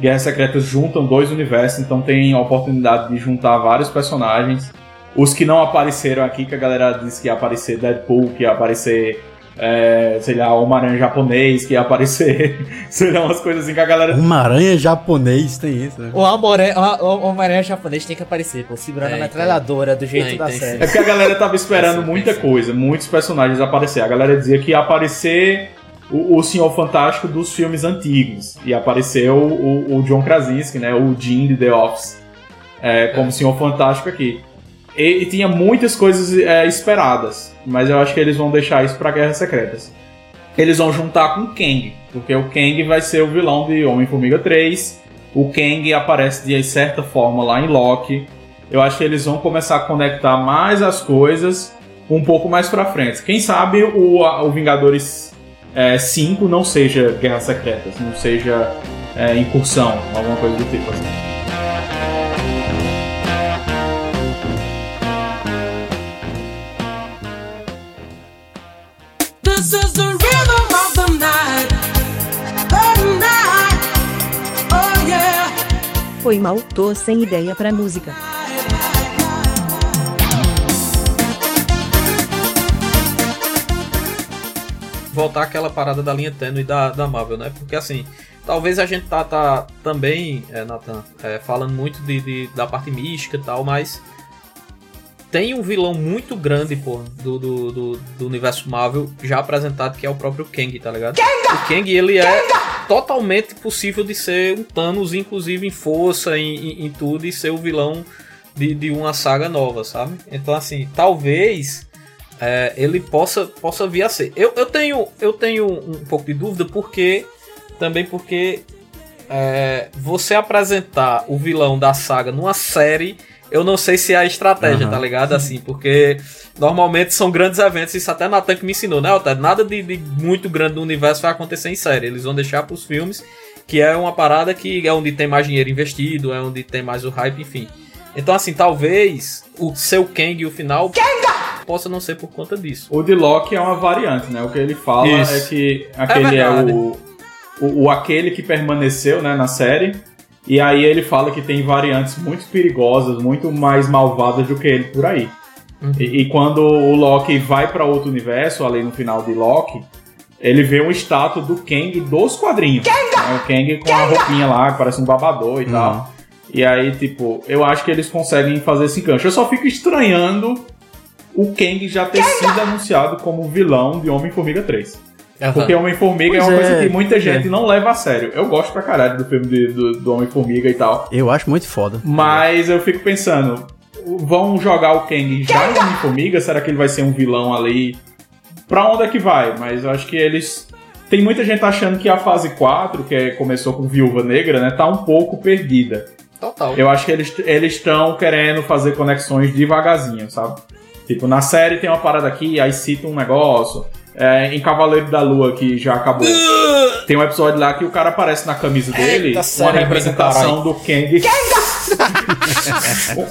Guerras Secretas juntam dois universos, então tem a oportunidade de juntar vários personagens. Os que não apareceram aqui, que a galera disse que ia aparecer Deadpool, que ia aparecer, é, sei lá, Homem-Aranha japonês, que ia aparecer, sei lá, umas coisas assim que a galera
Uma aranha japonês tem isso, né?
O Homem-Aranha o Homem-Aranha japonês tem que aparecer, pô, segurando
Tem,
a metralhadora do jeito
Tem,
da série.
É porque a galera tava esperando
Pensa,
muita coisa, muitos personagens aparecer. A galera dizia que ia aparecer o, o Senhor Fantástico dos filmes antigos. E apareceu o, o John Krasinski, né? O Jim de The Office. é, como Senhor Fantástico aqui. E, e tinha muitas coisas é, esperadas. Mas eu acho que eles vão deixar isso pra Guerras Secretas. Eles vão juntar com o Kang. Porque o Kang vai ser o vilão de Homem-Formiga 3. O Kang aparece de certa forma lá em Loki. Eu acho que eles vão começar a conectar mais as coisas um pouco mais pra frente. Quem sabe o, o Vingadores é, 5 não seja Guerras Secretas, não seja é, incursão, alguma coisa do tipo assim.
Foi mal, tô sem ideia pra música.
voltar aquela parada da linha tênue da, da Marvel, né? Porque assim, talvez a gente tá, tá também, é, Nathan, é, falando muito de, de- da parte mística e tal, mas tem um vilão muito grande, pô, do, do, do, do universo Marvel já apresentado, que é o próprio Kang, tá ligado? O Kang, ele é totalmente possível de ser um Thanos, inclusive em força, em, em, em tudo, e ser o vilão de, de uma saga nova, sabe? Então, assim, talvez é, ele possa, possa vir a ser. Eu, eu, tenho, eu tenho um pouco de dúvida, porque também porque é, você apresentar o vilão da saga numa série, eu não sei se é a estratégia,
Aham.
tá ligado? Assim, porque normalmente são grandes eventos, isso até Natan que me ensinou, né, Otávio? Nada de, de muito grande no universo vai acontecer em série. Eles vão deixar pros filmes, que é uma parada que é onde tem mais dinheiro investido, é onde tem mais o hype, enfim. Então, assim, talvez o seu Kang, o final, possa não ser por conta disso.
O de Loki é uma variante, né? O que ele fala
Isso.
é que aquele é,
verdade.
o, o, o aquele que permaneceu né, na série. E aí ele fala que tem variantes muito perigosas, muito mais malvadas do que ele por aí.
Uhum.
E, e quando o Loki vai pra outro universo, ali no final de Loki, ele vê um estátua do Kang dos quadrinhos. Né? O Kang com a roupinha lá, que parece um babador e
Uhum.
tal. E aí, tipo, eu acho que eles conseguem fazer esse encancho. Eu só fico estranhando o Kang já ter sido anunciado como vilão de Homem-Formiga 3. Porque Homem-Formiga é uma
é,
coisa que muita
é.
gente não leva a sério. Eu gosto pra caralho do filme de- do, do Homem-Formiga e tal.
Eu acho muito foda.
Mas eu fico pensando, vão jogar o Kang já em Homem-Formiga? Será que ele vai ser um vilão ali? Pra onde é que vai? Mas eu acho que eles. Tem muita gente achando que a fase 4, que é- começou com Viúva Negra, né, tá um pouco perdida.
Total.
Eu acho que eles eles estão querendo fazer conexões devagarzinho, sabe? Tipo, na série tem uma parada aqui, aí cita um negócio. É, em Cavaleiro da Lua, que já acabou, tem um episódio lá que o cara aparece na camisa dele,
Eita,
uma representação do Kang.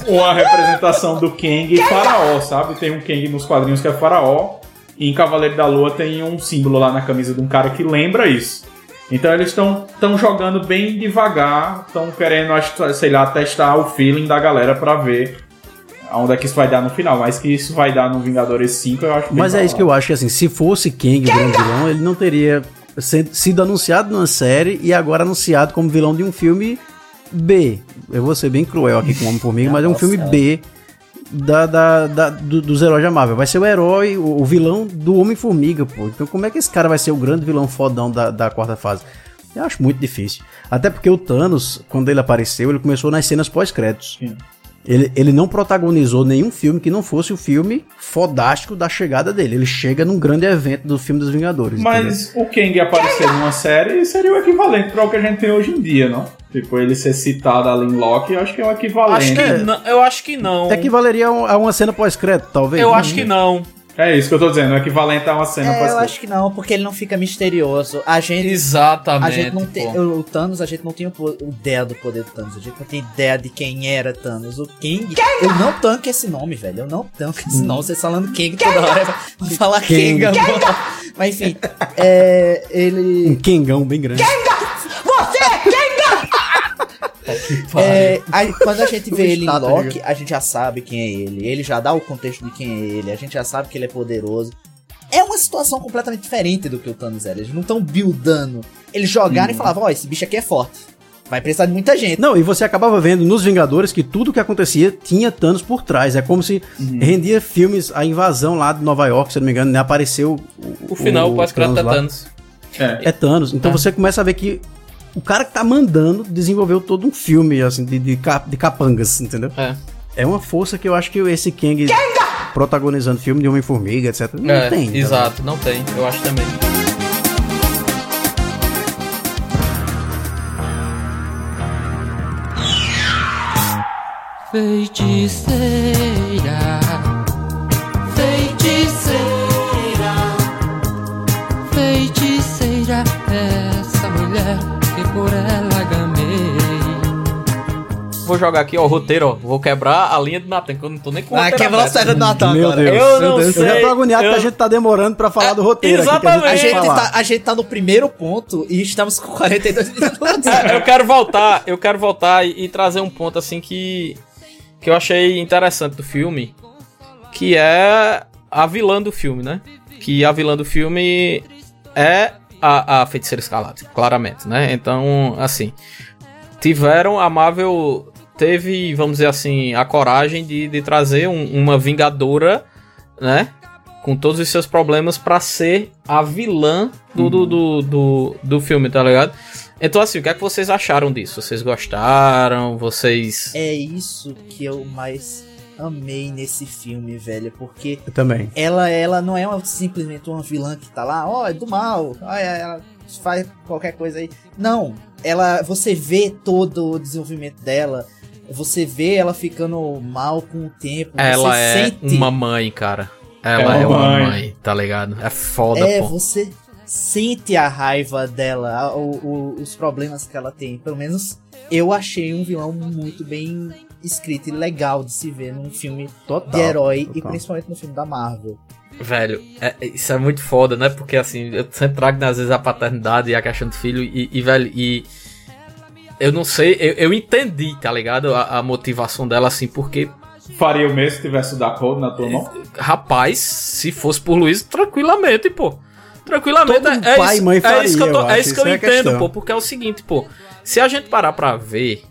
uma representação do Kang faraó, sabe? Tem um Kang nos quadrinhos que é faraó. E em Cavaleiro da Lua tem um símbolo lá na camisa de um cara que lembra isso. Então eles estão jogando bem devagar, estão querendo, sei lá, testar o feeling da galera pra ver aonde é que isso vai dar no final. Mas que isso vai dar no Vingadores 5, eu acho
Mas é isso que eu acho que assim, se fosse Kang o grande vilão, ele não teria sido anunciado numa série e agora anunciado como vilão de um filme B. Eu vou ser bem cruel aqui com o Homem-Formiga, mas é um filme B da, da, da- do- dos heróis da Marvel. Vai ser o herói, o, o vilão do Homem-Formiga, pô. Então como é que esse cara vai ser o grande vilão fodão da, da quarta fase? Eu acho muito difícil. Até porque o Thanos, quando ele apareceu, ele começou nas cenas pós-créditos. Ele, ele não protagonizou nenhum filme que não fosse o filme fodástico da chegada dele. Ele chega num grande evento do filme dos Vingadores. entendeu?
Mas o Kang aparecer numa série seria o equivalente para o que a gente tem hoje em dia, não? Tipo, ele ser citado ali em Loki, eu acho que é o equivalente.
Acho que não, eu acho que não.
Equivaleria a um- a uma cena pós-crédito, talvez.
Eu
Uhum.
acho que não.
É isso que eu tô dizendo, o equivalente a uma cena
É, eu acho que não, porque ele não fica misterioso. A gente.
Exatamente.
A gente não tem. O Thanos, a gente não tinha ideia do poder do Thanos. A gente não tem ideia de quem era Thanos. O King. Eu não tanco esse nome, velho. Eu não tanco esse nome. Vocês falando King toda hora. Vou falar
King.
Mas enfim. É. Ele.
Um Kengão bem grande.
É, aí, quando a gente vê ele em Loki, a gente já sabe quem é ele. Ele já dá o contexto de quem é ele. A gente já sabe que ele é poderoso. É uma situação completamente diferente do que o Thanos era. Eles não estão buildando. Eles jogaram e falavam: Ó, esse bicho aqui é forte. Vai precisar de muita gente.
Não, e você acabava vendo nos Vingadores que tudo que acontecia tinha Thanos por trás. É como se rendia filmes, a invasão lá de Nova York, se eu não me engano, né? Apareceu
O final, o pós-crédito é
lá.
Thanos.
É Thanos. Então
É.
você começa a ver que o cara que tá mandando desenvolveu todo um filme, assim, de, de, cap- de capangas, entendeu?
É.
É uma força que eu acho que esse Kang protagonizando filme de Homem-Formiga, etc. Não
É,
tem. tá
Exato, não tem. Eu acho também.
Feiticeira,
Vou jogar aqui, ó, o roteiro, ó. Vou quebrar a linha do Natan, que eu não tô nem com o
Ah,
roteiro
quebrou a saída do Natal
Meu
agora.
Deus.
Eu
meu
não
Deus.
sei,
Eu já tô agoniado
eu-
que a gente tá demorando pra falar do roteiro aqui. que
exatamente.
A
tem
gente,
que falar.
tá, a gente tá no primeiro ponto e estamos com 42 minutos.
É, eu quero voltar, eu quero voltar e, e trazer um ponto assim que que eu achei interessante do filme, que é a vilã do filme, né? Que a vilã do filme é a, a feiticeira escarlate, claramente, né? Então, assim, tiveram a Marvel teve, vamos dizer assim, a coragem de, de trazer um- uma vingadora, né? Com todos os seus problemas pra ser a vilã do, do, do, do, do filme, tá ligado? Então, assim, o que é que vocês acharam disso? Vocês gostaram? Vocês.
É isso que eu mais amei nesse filme, velho, porque
Eu também.
ela, ela não é uma- simplesmente uma vilã que tá lá, ó, é do mal, ó, é- ela faz qualquer coisa aí. Não, ela, você vê todo o desenvolvimento dela, você vê ela ficando mal com o tempo,
Ela
você
é
sente,
uma mãe, cara. Ela
É uma
é uma
mãe.
mãe, tá ligado? É foda,
é,
pô.
você sente a raiva dela, a- o- o- os problemas que ela tem. Pelo menos eu achei um vilão muito bem escrito e legal de se ver num filme
Total.
de herói e
total.
principalmente no filme da Marvel.
Velho, é- isso é muito foda, né? Porque assim, eu sempre trago né, às vezes a paternidade e a questão do filho, e, e, velho, e. Eu não sei, eu, eu entendi, tá ligado? A, a motivação dela, assim, porque,
Faria o mesmo se tivesse o Darkhold na tua mão?
rapaz, se fosse por Luiz, tranquilamente, pô. Tranquilamente,
Todo
é,
pai e
isso,
mãe
é isso que eu, tô-
faria, eu
é isso que eu
é
entendo,
questão.
pô, porque é o seguinte, pô. Se a gente parar pra ver,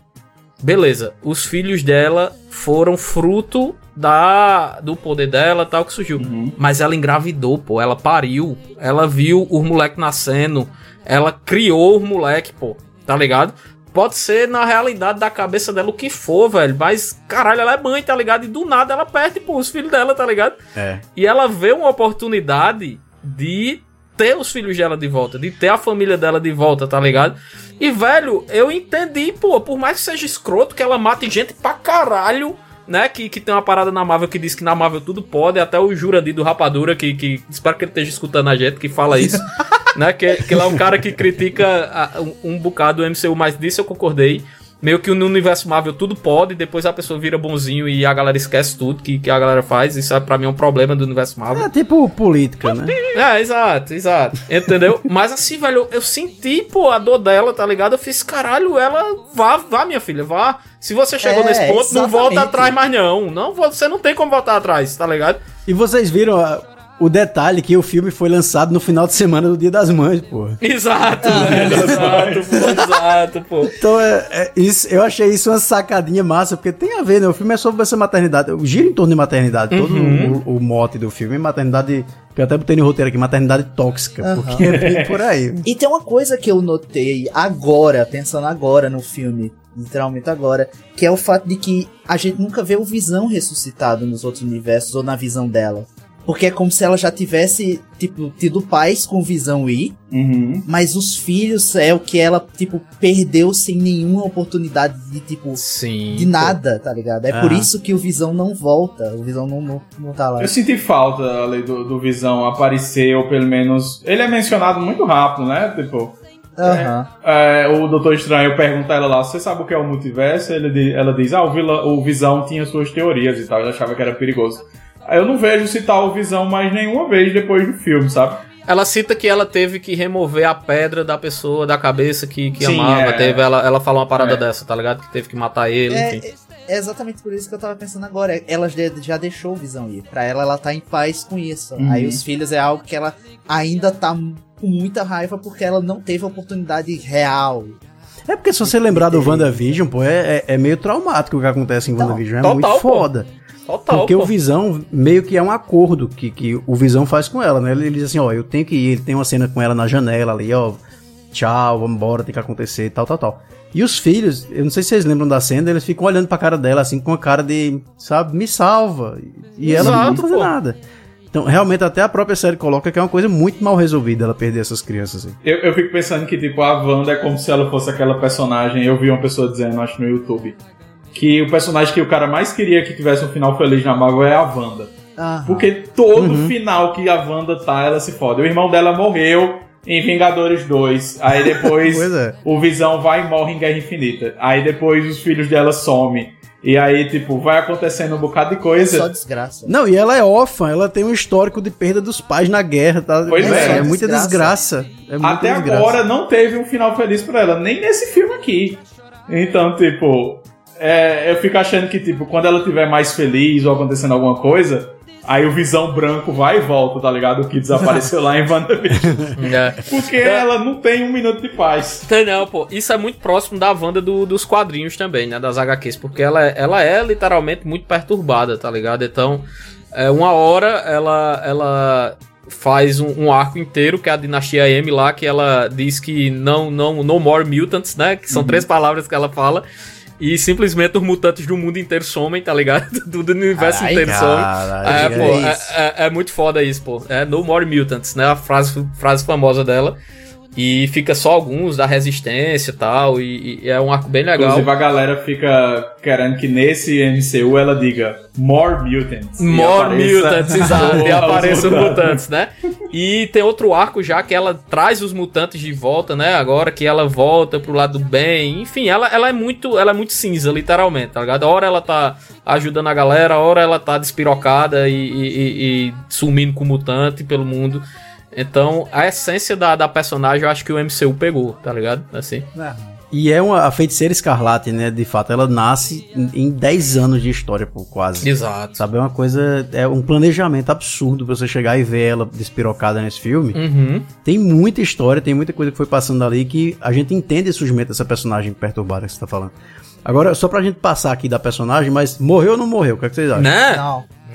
beleza, os filhos dela foram fruto da do poder dela tal que surgiu. Mas ela engravidou, pô, ela pariu, ela viu os moleques nascendo, ela criou os moleques, pô, tá ligado? Pode ser na realidade da cabeça dela o que for, velho, mas caralho, ela é mãe, tá ligado? E do nada ela perde, pô, os filhos dela, tá ligado?
É.
E ela vê uma oportunidade de ter os filhos dela de volta, de ter a família dela de volta, tá ligado? E, velho, eu entendi, pô, por mais que seja escroto, que ela mate gente pra caralho, né? Que, que tem uma parada na Marvel que diz que na Marvel tudo pode, até o Jurandir do Rapadura, que, que espero que ele esteja escutando a gente, que fala isso, né? Que, que ele é um cara que critica a- um, um bocado o MCU, mas disso eu concordei. Meio que no universo Marvel tudo pode, depois a pessoa vira bonzinho e a galera esquece tudo que, que a galera faz. Isso é, pra mim é um problema do universo Marvel.
É tipo política, né?
É, exato, exato. Entendeu? Mas assim, velho, eu senti, pô, a dor dela, tá ligado? Eu fiz, caralho, ela vá, vá, minha filha, vá. Se você chegou
É,
nesse ponto, não volta
exatamente.
atrás mais não. Não, você não tem como voltar atrás, tá ligado?
E vocês viram a- o detalhe que o filme foi lançado no final de semana do Dia das Mães, pô.
Exato, velho, exato, pô, exato, pô.
Então, é, é isso, eu achei isso uma sacadinha massa, porque tem a ver, né? O filme é sobre essa maternidade. Gira em torno de maternidade. Todo
Uhum.
o, o mote do filme é maternidade. Que eu até botei no roteiro aqui, maternidade tóxica.
Aham.
Porque é bem por aí.
E tem uma coisa que eu notei agora, pensando agora no filme, literalmente agora, que é o fato de que a gente nunca vê o Visão ressuscitado nos outros universos ou na visão dela. Porque é como se ela já tivesse, tipo, tido paz com visão ir,
Uhum.
mas os filhos é o que ela, tipo, perdeu sem nenhuma oportunidade de, tipo,
Sim.
de nada, tá ligado? É por
Aham.
isso que o Visão não volta, o Visão não, não, não tá lá.
Eu senti falta ali do, do Visão aparecer, ou pelo menos. Ele é mencionado muito rápido, né? Tipo.
Aham.
é, o Doutor Estranho pergunta ela lá: Você sabe o que é o multiverso? Ele, ela diz: Ah, o, Vila- o Visão tinha suas teorias e tal. Ele achava que era perigoso. Eu não vejo citar o Visão mais nenhuma vez depois do filme, sabe?
Ela cita que ela teve que remover a pedra da pessoa da cabeça que, que
Sim,
amava.
é.
Teve, ela, ela fala uma parada
É.
dessa, tá ligado? Que teve que matar ele,
É,
enfim.
é- é exatamente por isso que eu tava pensando agora. Ela já deixou o Visão ir. Pra ela, ela tá em paz com isso.
Uhum.
Aí os filhos é algo que ela ainda tá com muita raiva porque ela não teve oportunidade real.
É porque se você lembrar do WandaVision, pô, é, é, é meio traumático o que acontece em WandaVision. É
total,
muito
pô. Total,
Porque
pô.
o Visão meio que é um acordo que, que o Visão faz com ela, né? Ele, ele diz assim, ó, eu tenho que ir, ele tem uma cena com ela na janela ali, ó, tchau, vamos embora, tem que acontecer, tal, tal, tal. E os filhos, eu não sei se vocês lembram da cena, eles ficam olhando pra cara dela, assim, com a cara de, sabe, me salva. E ela não
Exato,
vai fazer
pô.
nada. Então, realmente, até a própria série coloca que é uma coisa muito mal resolvida ela perder essas crianças. Assim.
Eu, eu fico pensando que, tipo, a Wanda é como se ela fosse aquela personagem. Eu vi uma pessoa dizendo, acho no YouTube, que o personagem que o cara mais queria que tivesse um final feliz na Marvel é a Wanda.
Aham.
Porque todo
Uhum.
final que a Wanda tá, ela se fode. O irmão dela morreu em Vingadores 2. Aí depois
Pois é.
o Visão vai e morre em Guerra Infinita. Aí depois os filhos dela somem. E aí, tipo, vai acontecendo um bocado de coisa.
Só desgraça.
Não, e ela é órfã, ela tem um histórico de perda dos pais na guerra, tá?
Pois é.
é muita desgraça. É muita
Até
desgraça.
agora não teve um final feliz pra ela, nem nesse filme aqui. Então, tipo, é, eu fico achando que, tipo, quando ela tiver mais feliz ou acontecendo alguma coisa, aí o Visão Branco vai e volta, tá ligado? O que desapareceu lá em WandaVision.
É.
Porque ela não tem um minuto de paz.
Tem não, pô. Isso é muito próximo da Wanda do- dos quadrinhos também, né? Das HQs. Porque ela, é- ela é literalmente muito perturbada, tá ligado? Então, é, uma hora ela, ela faz um, um arco inteiro, que é a Dinastia M lá, que ela diz que não, não, no more mutants, né? Que são três palavras que ela fala. E simplesmente os mutantes do mundo inteiro somem, tá ligado? Do, do universo inteiro somem.
caralho,
É,
é
pô, é, é- é muito foda isso, pô. É No More Mutants, né? A frase, frase famosa dela. E fica só alguns da resistência e tal. E, é um arco bem legal.
Inclusive, a galera fica querendo que nesse MCU ela diga More Mutants.
More Mutants, exato. E apareçam
mutantes.
né? E tem outro arco já que ela traz os mutantes de volta, né? Agora que ela volta pro lado do bem. Enfim, ela, ela é muito ela é muito cinza, literalmente, tá ligado? A hora ela tá ajudando a galera, a hora ela tá despirocada e, e- e- e sumindo com mutante pelo mundo. Então, a essência da, da personagem eu acho que o MCU pegou, tá ligado? Assim.
E é uma, a feiticeira escarlate, né? De fato, ela nasce em- em 10 anos de história, pô, quase.
Exato.
Sabe, é uma coisa, é um planejamento absurdo pra você chegar e ver ela despirocada nesse filme.
Uhum.
Tem muita história, tem muita coisa que foi passando ali que a gente entende esse surgimento dessa personagem perturbada que você tá falando. Agora, só pra gente passar aqui da personagem, mas morreu ou não morreu? O que, é que vocês acham?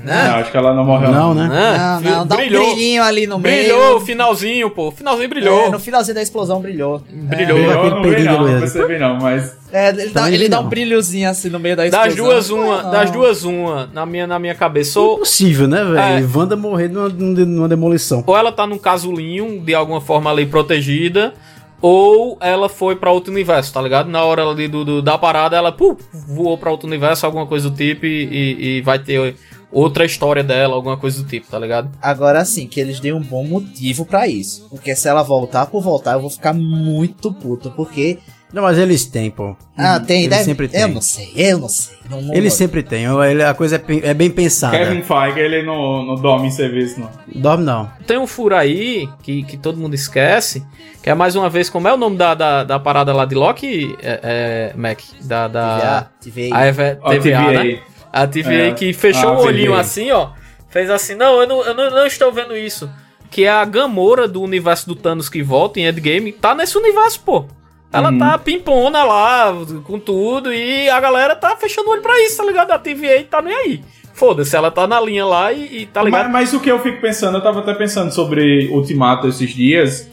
Né?
Não.
Não, acho que ela não morreu.
Não, né?
Não, não, dá um brilhinho ali no meio.
Brilhou o finalzinho, pô. O finalzinho brilhou.
É, no finalzinho da explosão brilhou.
Brilhou.
Eu
aquele
não não, não percebi não, mas...
É, ele dá, ele dá
não.
um brilhozinho assim no meio da explosão.
Das duas, uma.
Não.
Das duas, uma. Na minha, na minha cabeça. Ou,
Impossível, né, velho?
É.
Wanda morrer numa, numa demolição.
ou ela tá num casulinho, de alguma forma ali protegida. Ou ela foi pra outro universo, tá ligado? Na hora ali do, do- da parada, ela pum, voou pra outro universo, alguma coisa do tipo, e, e- e vai ter outra história dela, alguma coisa do tipo, tá ligado?
Agora sim, que eles deem um bom motivo pra isso. Porque se ela voltar por voltar, eu vou ficar muito puto. Porque.
Não, mas eles têm, pô.
Ah, tem,
Eles
deve.
sempre têm.
Eu não sei, eu não sei. Não, não
sempre têm. Ele- A coisa é, é bem pensada.
Kevin Feige, ele não, não dorme em serviço, não.
Dorme não.
Tem um furo aí que, que todo mundo esquece, que é mais uma vez, como é o nome da, da, da parada lá de Loki, é, é, Mac? Da. da
TVA,
a EVA,
A
TVA,
TVA.
né? A TVA
É,
que fechou
a
o olhinho assim, ó. Fez assim, não, eu não, eu não, não estou vendo isso. Que é a Gamora do universo do Thanos que volta em Endgame, tá nesse universo, pô. Ela
Uhum.
tá pimpona lá, com tudo, e a galera tá fechando o olho pra isso, tá ligado? A TVA tá nem aí. Foda-se, ela tá na linha lá e, e tá ligado?
Mas, mas o que eu fico pensando, eu tava até pensando sobre Ultimato esses dias,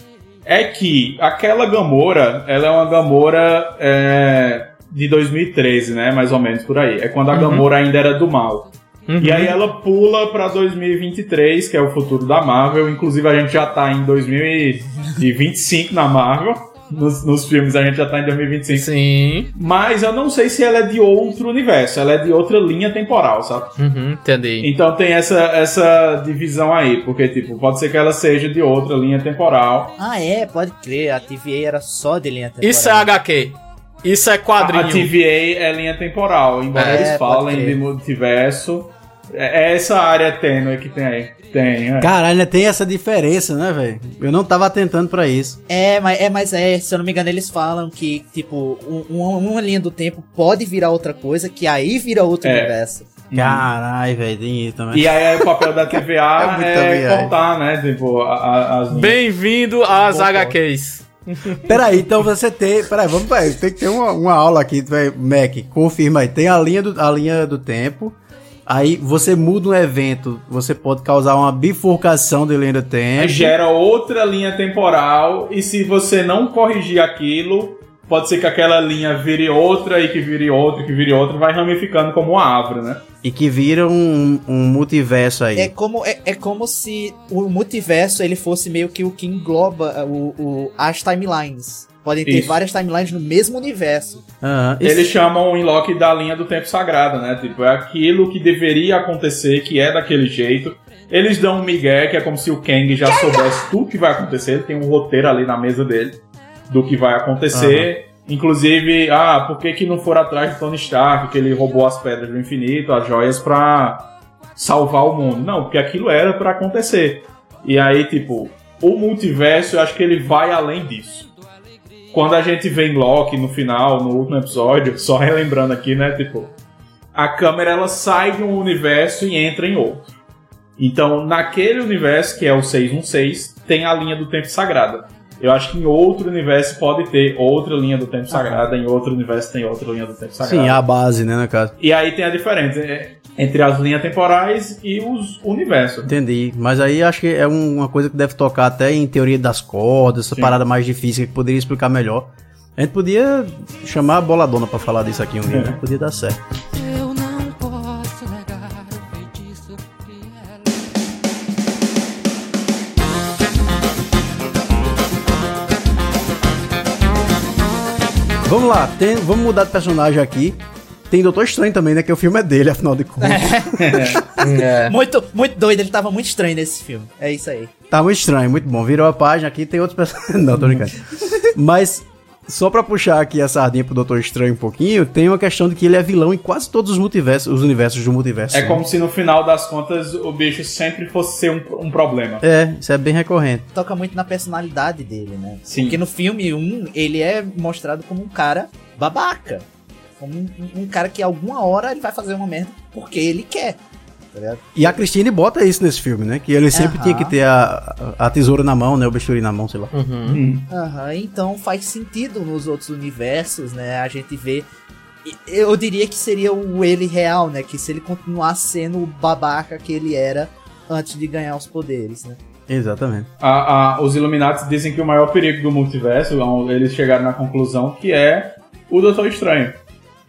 é que aquela Gamora, ela é uma Gamora é, de 2013, né? Mais ou menos por aí. É quando a
Uhum.
Gamora ainda era do mal.
Uhum.
E aí ela pula pra 2023, que é o futuro da Marvel. Inclusive a gente já tá em 2025 na Marvel. Nos, nos filmes a gente já tá em 2025.
Sim.
Mas eu não sei se ela é de outro universo, ela é de outra linha temporal, sabe?
Uhum, entendi.
Então tem essa, essa divisão aí, porque tipo, pode ser que ela seja de outra linha temporal.
Ah, é, pode crer. A TVA era só de linha temporal.
Isso é HQ. Isso é quadrinho.
A TVA é linha temporal, embora
É,
eles falem de multiverso. É é essa área tênue que tem aí. Tem, é.
Caralho, ainda tem essa diferença, né, velho? Eu não tava atentando pra isso.
É, mas é, mas é, se eu não me engano, eles falam que, tipo, um- um- uma linha do tempo pode virar outra coisa, que aí vira outro
É.
universo.
Caralho, velho, tem isso também.
E aí o papel da TVA
É
é, cortar, né? Tipo, a- a- as.
Bem-vindo às HQs.
Peraí, então você tem. Peraí, vamos peraí, tem que ter uma, uma aula aqui, Mac, confirma aí. Tem a linha, do, a linha do tempo. Aí você muda um evento, você pode causar uma bifurcação de linha do tempo.
gera outra linha temporal e se você não corrigir aquilo, pode ser que aquela linha vire outra e que vire outra, e que vire outra, vai ramificando como uma árvore, né?
E que vira um, um multiverso aí.
É como, é, é como se o multiverso ele fosse meio que o que engloba uh, o, o- as timelines. Podem ter
Isso.
várias timelines no mesmo universo.
Aham.
Eles chamam o Inlock da linha do tempo sagrada, né? Tipo, é aquilo que deveria acontecer, que é daquele jeito. Eles dão um migué, que é como se o Kang já soubesse tudo que vai acontecer. Ele tem um roteiro ali na mesa dele do que vai acontecer. Inclusive, ah, por que, que não foram atrás de Tony Stark, que ele roubou as pedras do infinito, as joias, pra salvar o mundo? Não, porque aquilo era pra acontecer. E aí, tipo, o multiverso, eu acho que ele vai além disso quando a gente vê em Loki no final, no último episódio, só relembrando aqui, né? Tipo, a câmera ela sai de um universo e entra em outro. Então, naquele universo, que é o 616, tem a linha do tempo sagrada. Eu acho que em outro universo pode ter outra linha do tempo sagrada, em outro universo tem outra linha do tempo sagrada.
Sim, a base, né, no caso.
E aí tem a diferença é, entre as linhas temporais e os universos.
Entendi. Mas aí acho que é um- uma coisa que deve tocar até em teoria das cordas, essa
Sim.
parada mais difícil que poderia explicar melhor. A gente podia chamar a boladona pra falar disso aqui um dia, né? Podia dar certo. Vamos lá, tem- vamos mudar de personagem aqui. Tem Doutor Estranho também, né? Que o filme é dele, afinal de contas.
É.
Muito, muito doido, ele tava muito estranho nesse filme. É isso aí.
Tá muito estranho, muito bom. Virou a página aqui, tem outros personagens. Não, tô brincando. Mas, só pra puxar aqui a sardinha pro Doutor Estranho um pouquinho, tem uma questão de que ele é vilão em quase todos os multiversos, os universos do multiverso.
É
né?
como se no final das contas o bicho sempre fosse ser um, um problema.
É, isso é bem recorrente.
Toca muito na personalidade dele, né?
Sim.
Porque no filme 1, ele é mostrado como um cara babaca. Como um, um cara que alguma hora ele vai fazer uma merda porque ele quer. Tá ligado?
E a Christine bota isso nesse filme, né? Que ele sempre tinha que ter a, a a tesoura na mão, né? O bisturi na mão, sei lá.
Uhum.
Aham, então faz sentido nos outros universos, né? A gente vê. Eu diria que seria o ele real, né? Que se ele continuasse sendo o babaca que ele era antes de ganhar os poderes, né?
Exatamente.
A- a- os Illuminati dizem que o maior perigo do multiverso, eles chegaram na conclusão que é o Doutor Estranho.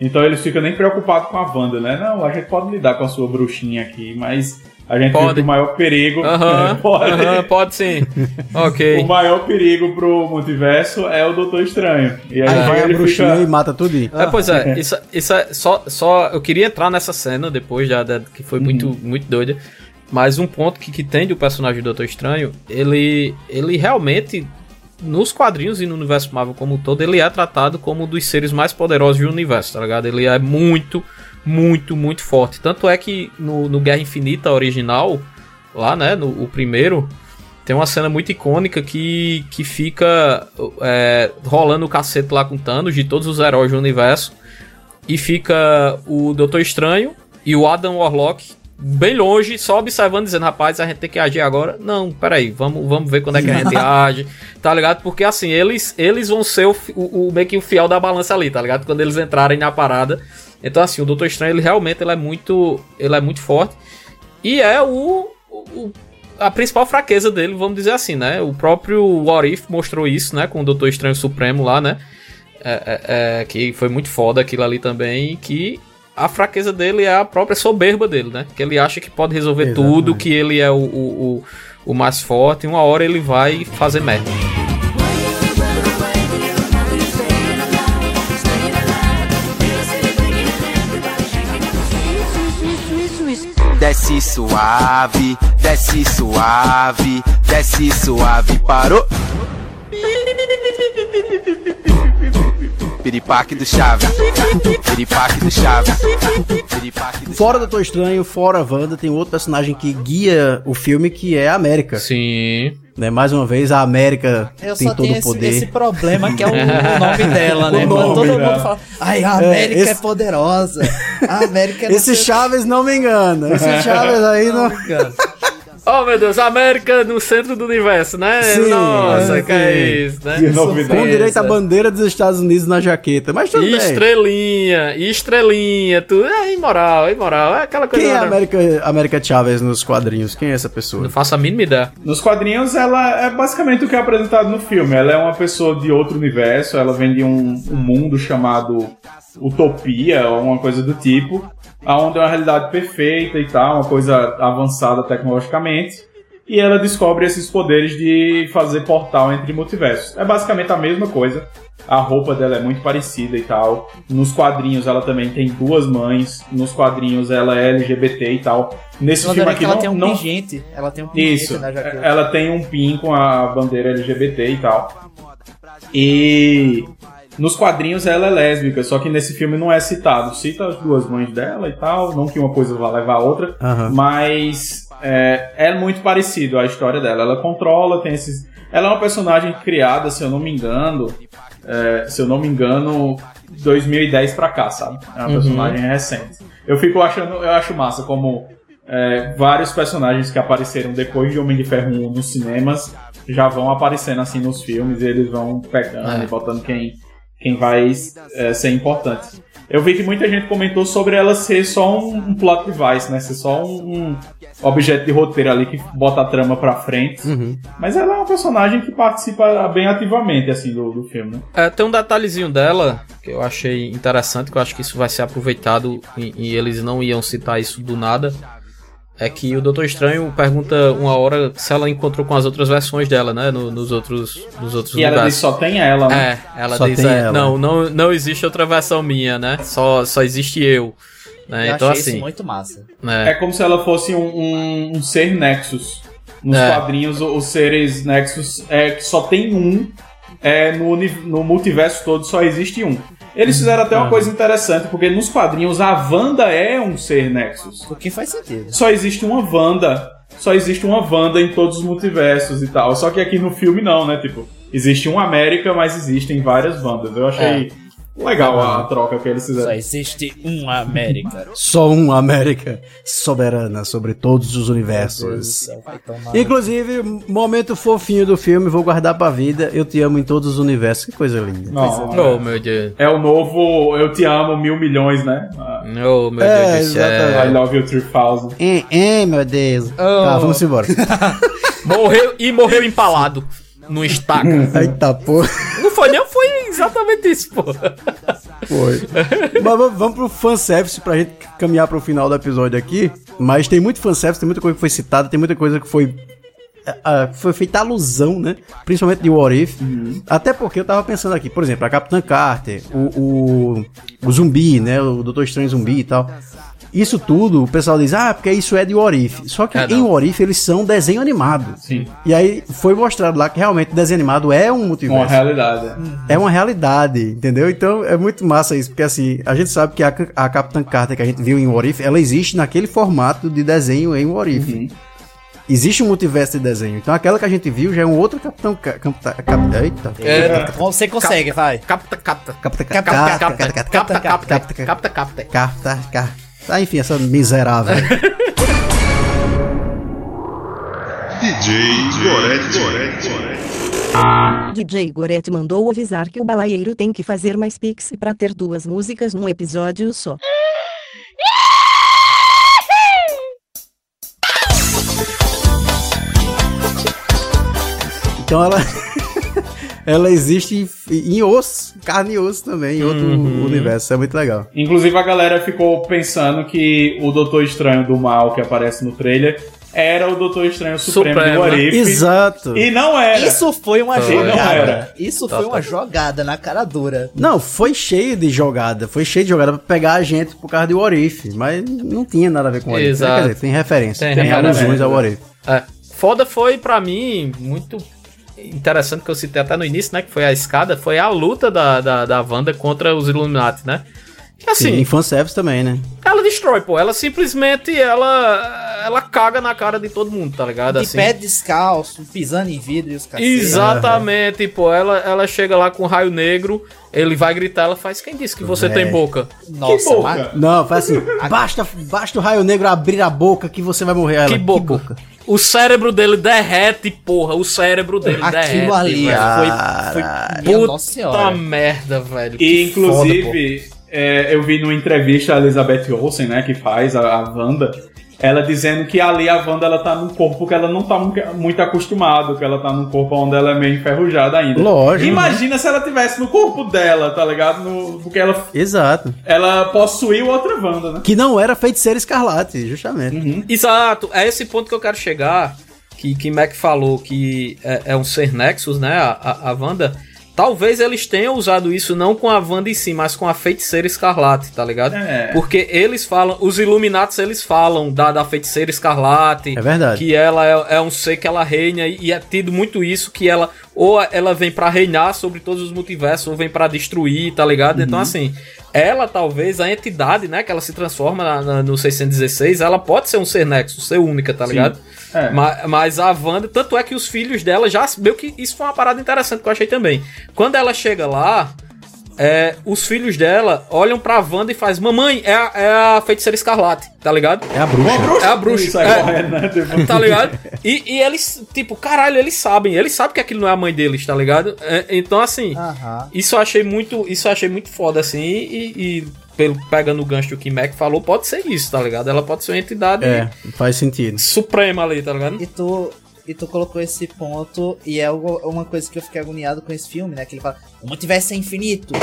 Então eles ficam nem preocupados com a Wanda, né? Não, a gente pode lidar com a sua bruxinha aqui, mas a gente
Pode.
que o maior perigo.
Aham,
É, pode.
aham, pode sim. ok.
O maior perigo pro multiverso é o Doutor Estranho. E aí,
Aí vai a bruxinha
fica-
e mata tudo. aí.
É, pois é, isso, isso é só, só. Eu queria entrar nessa cena depois, já, que foi muito, muito doida. Mas um ponto que, que tem do personagem do Doutor Estranho, ele, ele realmente, nos quadrinhos e no universo Marvel como um todo, ele é tratado como um dos seres mais poderosos do universo, tá ligado? Ele é muito, muito, muito forte. Tanto é que no, no Guerra Infinita original, lá, né, no o primeiro, tem uma cena muito icônica que, que fica é, rolando o cacete lá com Thanos de todos os heróis do universo. E fica o Doutor Estranho e o Adam Warlock bem longe, só observando, dizendo, rapaz, a gente tem que agir agora. Não, peraí, vamos, vamos ver quando é que a gente age, tá ligado? Porque assim, eles, eles vão ser o, o, o meio que o fiel da balança ali, tá ligado? Quando eles entrarem na parada. Então assim, o Doutor Estranho, ele realmente ele é muito, ele é muito forte. E é o, o- a principal fraqueza dele, vamos dizer assim, né? O próprio What If mostrou isso, né? Com o Doutor Estranho Supremo lá, né? É, é, é, que foi muito foda aquilo ali também. Que a fraqueza dele é a própria soberba dele, né? Que ele acha que pode resolver
Exatamente.
tudo, que ele é o, o, o, o mais forte, e uma hora ele vai fazer merda.
Desce suave, desce suave, desce suave, parou. Piripaque do Chave, piripaque do Chave, piripaque do
Fora Doutor Estranho, fora Wanda, tem outro personagem que guia o filme que é a América.
Sim.
Né? Mais uma vez, a América
Eu
tem
só
todo
tenho
o
esse,
poder.
esse problema que é o, o nome dela, né?
Nome,
todo
né?
mundo fala, ai, a
É,
América é,
esse-
poderosa. A América é não
Esse Chaves não me engana. Esse Chaves aí não.
Oh meu Deus, América no centro do universo, né?
Sim,
Nossa,
é,
que é isso, né?
Que novidade.
Com direito à bandeira dos Estados Unidos na jaqueta. Mas tudo
E
bem.
estrelinha, e estrelinha, tudo. É imoral, é imoral. É aquela coisa.
Quem é a? América, América Chaves nos quadrinhos? Quem é essa pessoa?
Não faço a mínima ideia.
Nos quadrinhos, ela é basicamente o que é apresentado no filme. Ela é uma pessoa de outro universo, ela vem de um, um mundo chamado Utopia, ou uma coisa do tipo, onde é uma realidade perfeita e tal, uma coisa avançada tecnologicamente. E ela descobre esses poderes de fazer portal entre multiversos. É basicamente a mesma coisa. A roupa dela é muito parecida e tal. Nos quadrinhos ela também tem duas mães. Nos quadrinhos ela é LGBT e tal. Nesse
Eu
filme aqui
ela
não,
tem um
não
pingente. Ela tem um pingente
isso,
jaqueta.
ela tem um pin com a bandeira LGBT e tal. E nos quadrinhos ela é lésbica, só que nesse filme não é citado. Cita as duas mães dela e tal, não que uma coisa vá levar a outra, mas é, é muito parecido a história dela. Ela controla, tem esses. Ela é uma personagem criada, se eu não me engano, é, se eu não me engano, 2010 pra cá, sabe? É uma
Uhum.
personagem recente. Eu fico achando, eu acho massa como é, vários personagens que apareceram depois de Homem de Ferro 1 nos cinemas já vão aparecendo assim nos filmes e eles vão pegando
É.
e botando quem, quem vai é, ser importante. Eu vi que muita gente comentou sobre ela ser só um, um plot device, né? Ser só um, um objeto de roteiro ali que bota a trama pra frente.
Uhum.
Mas ela é uma personagem que participa bem ativamente, assim, do, do filme, né?
É, tem um detalhezinho dela que eu achei interessante, que eu acho que isso vai ser aproveitado e, e eles não iam citar isso do nada. É que o Doutor Estranho pergunta uma hora se ela encontrou com as outras versões dela, né? no- nos outros, nos outros
E ela
lugares.
diz só tem ela, né?
É, ela
Só
diz,
tem
é,
ela.
não, não, não existe outra versão minha, né? Só, só existe eu. Né?
Eu
então
achei
assim,
isso muito massa.
né?
É como se ela fosse um, um- um ser Nexus. Nos
É.
quadrinhos, os seres Nexus é que só tem um. É, no, no multiverso todo só existe um. Eles fizeram até uma
Uhum.
coisa interessante, porque nos quadrinhos a Wanda é um ser Nexus.
O que faz sentido.
Só existe uma Wanda. Só existe uma Wanda em todos os multiversos e tal. Só que aqui no filme não, né? Tipo, existe uma América, mas existem várias Wandas. Eu achei legal a troca que eles
Só
fizeram.
existe uma América.
Só uma América soberana sobre todos os universos. Inclusive, momento fofinho do filme, vou guardar pra vida. Eu te amo em todos os universos. Que coisa linda.
Não,
Oh, meu Deus.
é o novo Eu Te Amo Mil Milhões, né?
Oh, meu
É,
Deus do céu.
exatamente.
I Love You 3000.
É, é, meu Deus. Tá, vamos embora.
Morreu e morreu empalado no estaca.
Eita porra.
não foi nem, foi exatamente isso, pô.
Foi. Mas vamos- vamos pro fanservice pra gente caminhar pro final do episódio aqui. Mas tem muito fanservice, tem muita coisa que foi citada, tem muita coisa que foi. ah, foi feita alusão, né? Principalmente de What If. Até porque eu tava pensando aqui, por exemplo, a Capitã Carter, o, o, o zumbi, né? O Doutor Estranho zumbi e tal. Isso tudo, o pessoal diz, ah, porque isso é de What If. Só que
É,
em
não.
What If eles são desenho animado.
Sim.
E aí foi mostrado lá que realmente desenho animado é um multiverso.
Uma realidade.
É uma realidade, entendeu? Então é muito massa isso, porque assim, a gente sabe que a, a Capitã Carter que a gente viu em What If, ela existe naquele formato de desenho em What If. Existe um multiverso de desenho. Então aquela que a gente viu já é um outro Capitão... Ca- Capitã... Cap, eita.
É,
Você consegue, vai.
capta, capta.
Capitã...
Capta,
Capitã...
capta, capta, capta, capta, capta.
Capitã... Capitã... Ah, enfim, essa miserável.
DJ Gorete.
DJ Goretti mandou avisar que o balaieiro tem que fazer mais pix pra ter duas músicas num episódio só.
Então ela... ela existe em, em os carne e osso também, em outro
Uhum.
universo. É muito legal.
Inclusive a galera ficou pensando que o Doutor Estranho do Mal que aparece no trailer era o Doutor Estranho Supremo,
Supremo,
do
né?
If.
Exato.
E não era.
Isso foi uma
Foi. Não
jogada.
era.
Isso
Tá,
foi
tá.
uma jogada na cara dura.
Não, foi cheio de jogada. Foi cheio de jogada pra pegar a gente por causa do What If. Mas não tinha nada a ver com o What If. né?
Exato.
Quer dizer, tem referência.
Tem
Tem, alusões ao What If.
É. Foda foi pra mim muito interessante que eu citei até no início, né? Que foi a escada, foi a luta da, da, da Wanda contra os Illuminati, né? Que assim,
Sim, em fanservice também, né?
ela destrói, pô. Ela simplesmente ela, ela caga na cara de todo mundo, tá ligado?
De
Assim.
pé descalço, pisando em vidro e os cacete.
Exatamente, pô. Ela, ela chega lá com um raio negro, ele vai gritar, ela faz. Quem disse que você tem boca?
Nossa,
que
mas-
Não, faz assim. basta, basta o raio negro abrir a boca que você vai morrer. Ela,
Que boca? O cérebro dele derrete, porra. O cérebro dele derrete.
Aquilo ali
velho.
foi, foi minha
Puta
nossa
merda, velho.
E
Que
inclusive, é, eu vi numa entrevista a Elizabeth Olsen, né, que faz a, a Wanda, ela dizendo que ali a Wanda ela tá num corpo que ela não tá mu- muito acostumada, que ela tá num corpo onde ela é meio enferrujada ainda.
Lógico.
Imagina se ela tivesse no corpo dela, tá ligado? No- porque ela,
Exato.
ela possuiu outra Wanda, né?
Que não era feiticeira escarlate, justamente.
Exato, é esse ponto que eu quero chegar. Que, que Mac falou que é, é um ser Nexus, né? A, a, a Wanda. Talvez eles tenham usado isso não com a Wanda em si, mas com a feiticeira escarlate, tá ligado?
É.
Porque eles falam, os Illuminatis eles falam da, da feiticeira escarlate.
É verdade.
Que ela é, é um ser que ela reina e, e é tido muito isso que ela ou ela vem pra reinar sobre todos os multiversos ou vem pra destruir, tá ligado? Então
Uhum.
assim, ela talvez a entidade, né, que ela se transforma na- na- no 616, ela pode ser um ser Nexus, ser única, tá
Sim.
ligado?
É.
Ma- Mas, a Wanda, tanto é que os filhos dela já. Meio que isso foi uma parada interessante que eu achei também. Quando ela chega lá, é, os filhos dela olham pra Wanda e faz Mamãe, é a, é a feiticeira escarlate, tá ligado?
É a bruxa.
É a bruxa.
Sai
é.
correndo, né?
Tá ligado? E, e eles, tipo, caralho, eles sabem. Eles sabem que aquilo não é a mãe deles, tá ligado? É, então, assim,
Aham.
isso eu achei muito. Isso eu achei muito foda, assim. E, e pelo, pegando o gancho que o Kim Mac falou, pode ser isso, tá ligado? Ela pode ser uma entidade
É, faz sentido.
suprema ali, tá ligado?
E tu, e tu colocou esse ponto, e é uma coisa que eu fiquei agoniado com esse filme, né? Que ele fala, o multiverso é infinito.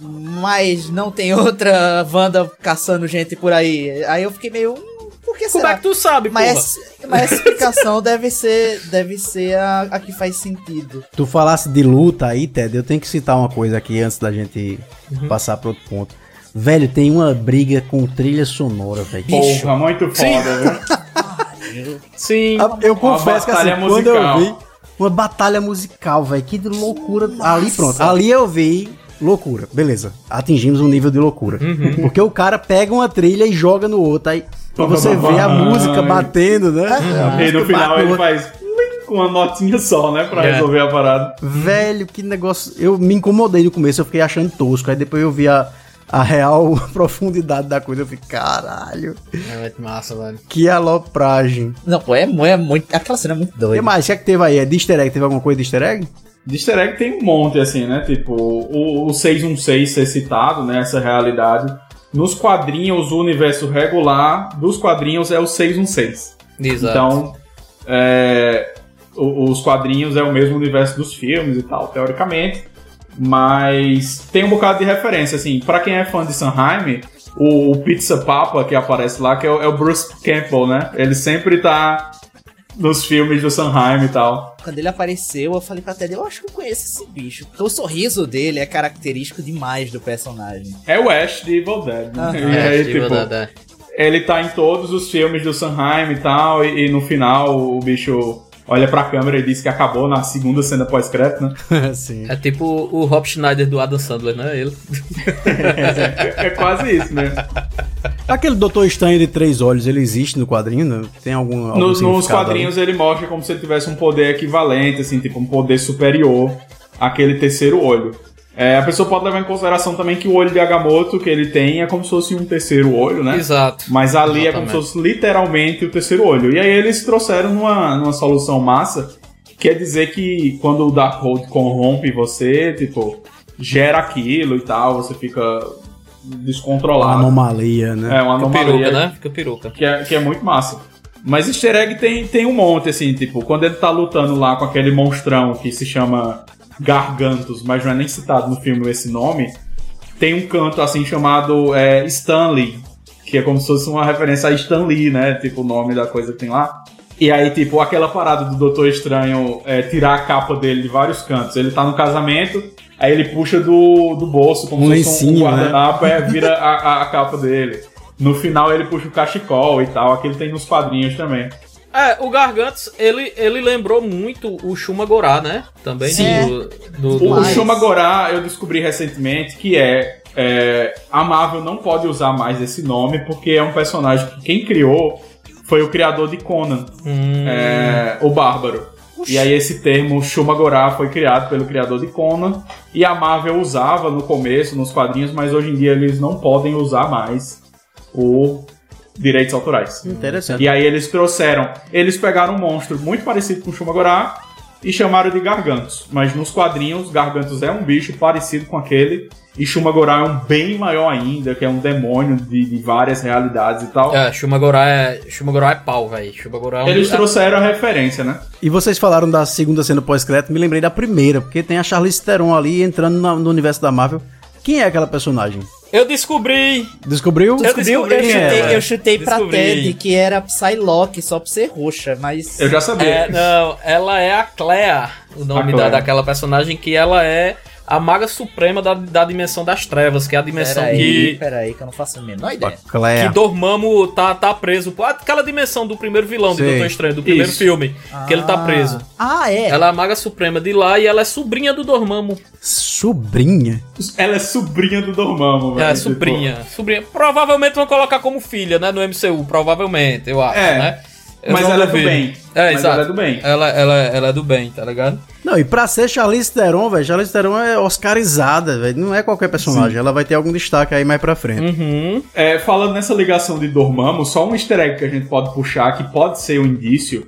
Mas não tem outra Wanda caçando gente por aí. Aí eu fiquei meio. "Hum, Por que
Como
será?
é que tu sabe,
mas,
porra?
essa- mas essa explicação deve ser, deve ser a, a que faz sentido.
Tu falasse de luta aí, Ted, eu tenho que citar uma coisa aqui antes da gente
Uhum.
passar para outro ponto. Velho, tem uma briga com trilha sonora, velho.
Porra, muito
Sim.
foda, viu?
Sim.
Ah, Eu confesso que assim, quando eu vi uma batalha musical, velho, que loucura. Ali pronto, ali eu vi loucura. Beleza, atingimos um nível de loucura.
Uhum.
Porque o cara pega uma trilha e joga no outro, aí e você vê a música batendo, né? A
E no final
bate
ele faz com uma notinha só, né? Pra
É.
resolver a parada.
Velho, que negócio. Eu me incomodei no começo, eu fiquei achando tosco. Aí depois eu vi a, a real profundidade da coisa. Eu fiquei, caralho,
É muito massa, velho.
que alopragem.
Não, pô, é, é muito. Aquela cena é muito
O que
doida.
mais? O que é que teve aí? É de easter egg? Teve alguma coisa de easter egg?
De easter egg tem um monte, assim, né? Tipo, o, o 616 ser citado, né? Essa realidade. Nos quadrinhos, o universo regular dos quadrinhos é o 616.
Exato.
Então, é, o- os quadrinhos é o mesmo universo dos filmes e tal, teoricamente. Mas tem um bocado de referência, assim. Pra quem é fã de Sanheim, o, o Pizza Papa que aparece lá, que é o, é o Bruce Campbell, né? Ele sempre tá nos filmes do Sanheim e tal.
Quando ele apareceu, eu falei pra Ted, eu acho que eu conheço esse bicho. Porque o sorriso dele é característico demais do personagem.
É o Ash de Evil Dead, né? E
É,
aí,
tipo,
tipo,
da-
ele tá em todos os filmes do Sanheim e tal, e, e no final o bicho olha pra câmera e diz que acabou na segunda cena pós-crédito, né?
Sim.
É tipo o Rob Schneider do Adam Sandler, né? Ele.
É, é quase isso, né?
Aquele Doutor Estranho de Três Olhos, ele existe no quadrinho? né? Tem algum. algum
No- nos
significado
quadrinhos ele mostra como se ele tivesse um poder equivalente, assim, tipo um poder superior àquele terceiro olho. É, a pessoa pode levar em consideração também que o olho de Agamotto que ele tem é como se fosse um terceiro olho, né?
Exato.
Mas ali é como
Exatamente.
se fosse literalmente o terceiro olho. E aí eles trouxeram numa, numa solução massa, que é dizer que quando o Darkhold corrompe você, tipo, gera aquilo e tal, você fica
Uma
descontrolado.
anomalia, né?
É, uma
Fica
anomalia
peruca, né? Fica peruca.
que, é, que é muito massa. Mas easter egg tem, tem um monte, assim, tipo, quando ele tá lutando lá com aquele monstrão que se chama Gargantos, mas não é nem citado no filme esse nome, tem um canto, assim, chamado é, Stanley, que é como se fosse uma referência a Stan Lee, né? Tipo, o nome da coisa que tem lá. E aí, tipo, aquela parada do Doutor Estranho é, tirar a capa dele de vários cantos. Ele tá no casamento, aí ele puxa do, do bolso, como
Um
se fosse um
né?
guardanapo, é, vira a, a- a capa dele. No final ele puxa o cachecol e tal, aquele tem nos quadrinhos também.
É, o Gargantos, ele, ele lembrou muito o Shumagorá, né? Também
Sim.
do, do, do-
O Shumagorá eu descobri recentemente que é, é, a Marvel não pode usar mais esse nome porque é um personagem que quem criou foi o criador de Conan,
Hum.
é, o Bárbaro. E aí esse termo Shumagorá foi criado pelo criador de Conan e a Marvel usava no começo nos quadrinhos, mas hoje em dia eles não podem usar mais por direitos autorais.
Interessante.
E aí eles trouxeram, eles pegaram um monstro muito parecido com o Shumagorá e chamaram de Gargantos. Mas nos quadrinhos, Gargantos é um bicho parecido com aquele e Shumagorá é um bem maior ainda, que é um demônio de, de várias realidades e tal.
É, Shumagorá é, Shumagorá é pau, velho. Shumagorá é um...
Eles trouxeram a referência, né?
E vocês falaram da segunda cena pós-crédito, me lembrei da primeira, porque tem a Charlize Theron ali entrando no universo da Marvel. Quem é aquela personagem?
Eu descobri!
Descobriu?
Eu,
Quem é
chutei,
ela?
eu chutei pra
Descobri.
Ted que era Psylocke só por ser roxa, mas.
Eu já sabia.
É, não, ela é a Clea, o nome da, daquela personagem que ela é a maga suprema da, da dimensão das trevas, que é a dimensão
Peraí,
que
peraí, que eu não faço a menor ideia.
Que Dormammu tá, tá preso. Aquela dimensão do primeiro vilão de
Sei.
Doutor Estranho, do primeiro
Isso.
filme, que ele tá
Ah.
preso.
Ah, é.
Ela é a maga suprema de lá e ela é sobrinha do Dormammu.
Sobrinha?
Ela é sobrinha do Dormammu, velho.
É,
tipo-
sobrinha. Sobrinha. Provavelmente vão colocar como filha, né, no MCU. Provavelmente, eu acho,
É,
né?
Mas ela é do
duvido.
bem.
É,
Mas
exato.
ela é do bem.
Ela, ela, ela é do bem, tá ligado?
Não, e pra ser Charlize Theron, velho, Charlize Theron é oscarizada, velho. Não é qualquer personagem. Ela vai ter algum destaque aí mais pra frente.
Uhum.
É, falando nessa ligação de Dormammu, só um easter egg que a gente pode puxar, que pode ser um indício,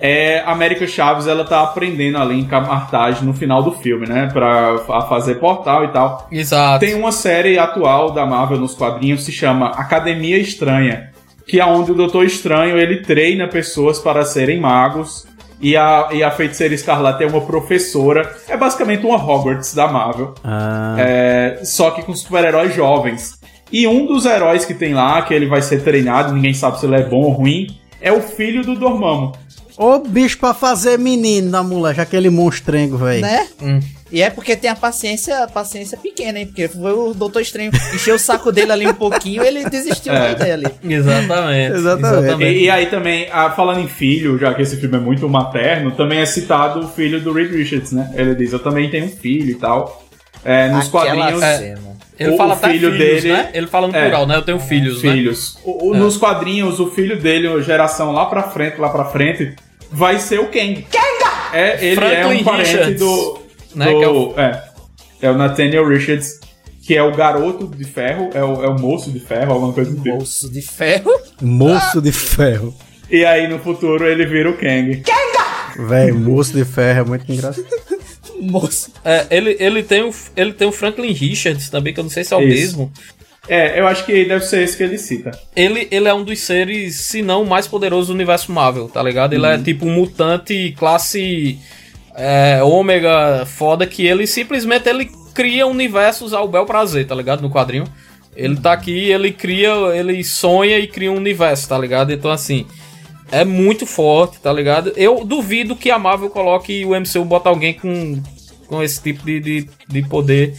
é a América Chaves, ela tá aprendendo ali em Camartage no final do filme, né? Pra a fazer portal e tal.
Exato.
Tem uma série atual da Marvel nos quadrinhos, se chama Academia Estranha, que é onde o Doutor Estranho, ele treina pessoas para serem magos, e a, e a Feiticeira Escarlate é uma professora, é basicamente uma Hogwarts da Marvel.
Ah,
É, só que com super-heróis jovens. E um dos heróis que tem lá, que ele vai ser treinado, ninguém sabe se ele é bom ou ruim, é o filho do Dormammu.
Ô bicho pra fazer menino da moleque, aquele monstrengo, velho.
Né?
Hum.
E é porque tem a paciência, a paciência pequena, hein? Porque foi o Doutor Estranho encheu o saco dele ali um pouquinho ele desistiu
É.
da ideia ali.
Exatamente.
Exatamente.
E, e aí também, ah, falando em filho, já que esse filme é muito materno, também é citado o filho do Reed Richards, né? Ele diz, eu também tenho um filho e tal. É, nos
Aquela
quadrinhos...
cena.
Ele
O-
fala
o filho
filhos,
dele-
né? Ele fala no
É.
plural, né? Eu tenho filhos, né?
filhos. O- o- Nos quadrinhos, o filho dele, geração lá pra frente, lá pra frente, vai ser o Kang. É, ele é
Franklin
um parente
Richards,
do.
né,
do-
que é o-
é, é o Nathaniel Richards, que é o garoto de ferro, é o, é o moço de ferro, alguma coisa do tipo.
Bolso de ferro.
Moço de ferro.
E aí no futuro ele vira o Kang.
Velho, moço de ferro é muito engraçado.
Moço.
É, ele, ele, tem o, ele tem o Franklin Richards também, que eu não sei se é o
Isso.
mesmo.
É, eu acho que deve ser esse que ele cita.
Ele, ele é um dos seres, se não o mais poderoso do universo Marvel, tá ligado? Ele é tipo um mutante classe é, ômega foda que ele simplesmente ele cria universos ao bel prazer, tá ligado? No quadrinho. Ele tá aqui, ele cria, ele sonha e cria um universo, tá ligado? Então assim, é muito forte, tá ligado? Eu duvido que a Marvel coloque o MCU bota alguém com, com esse tipo de, de, de poder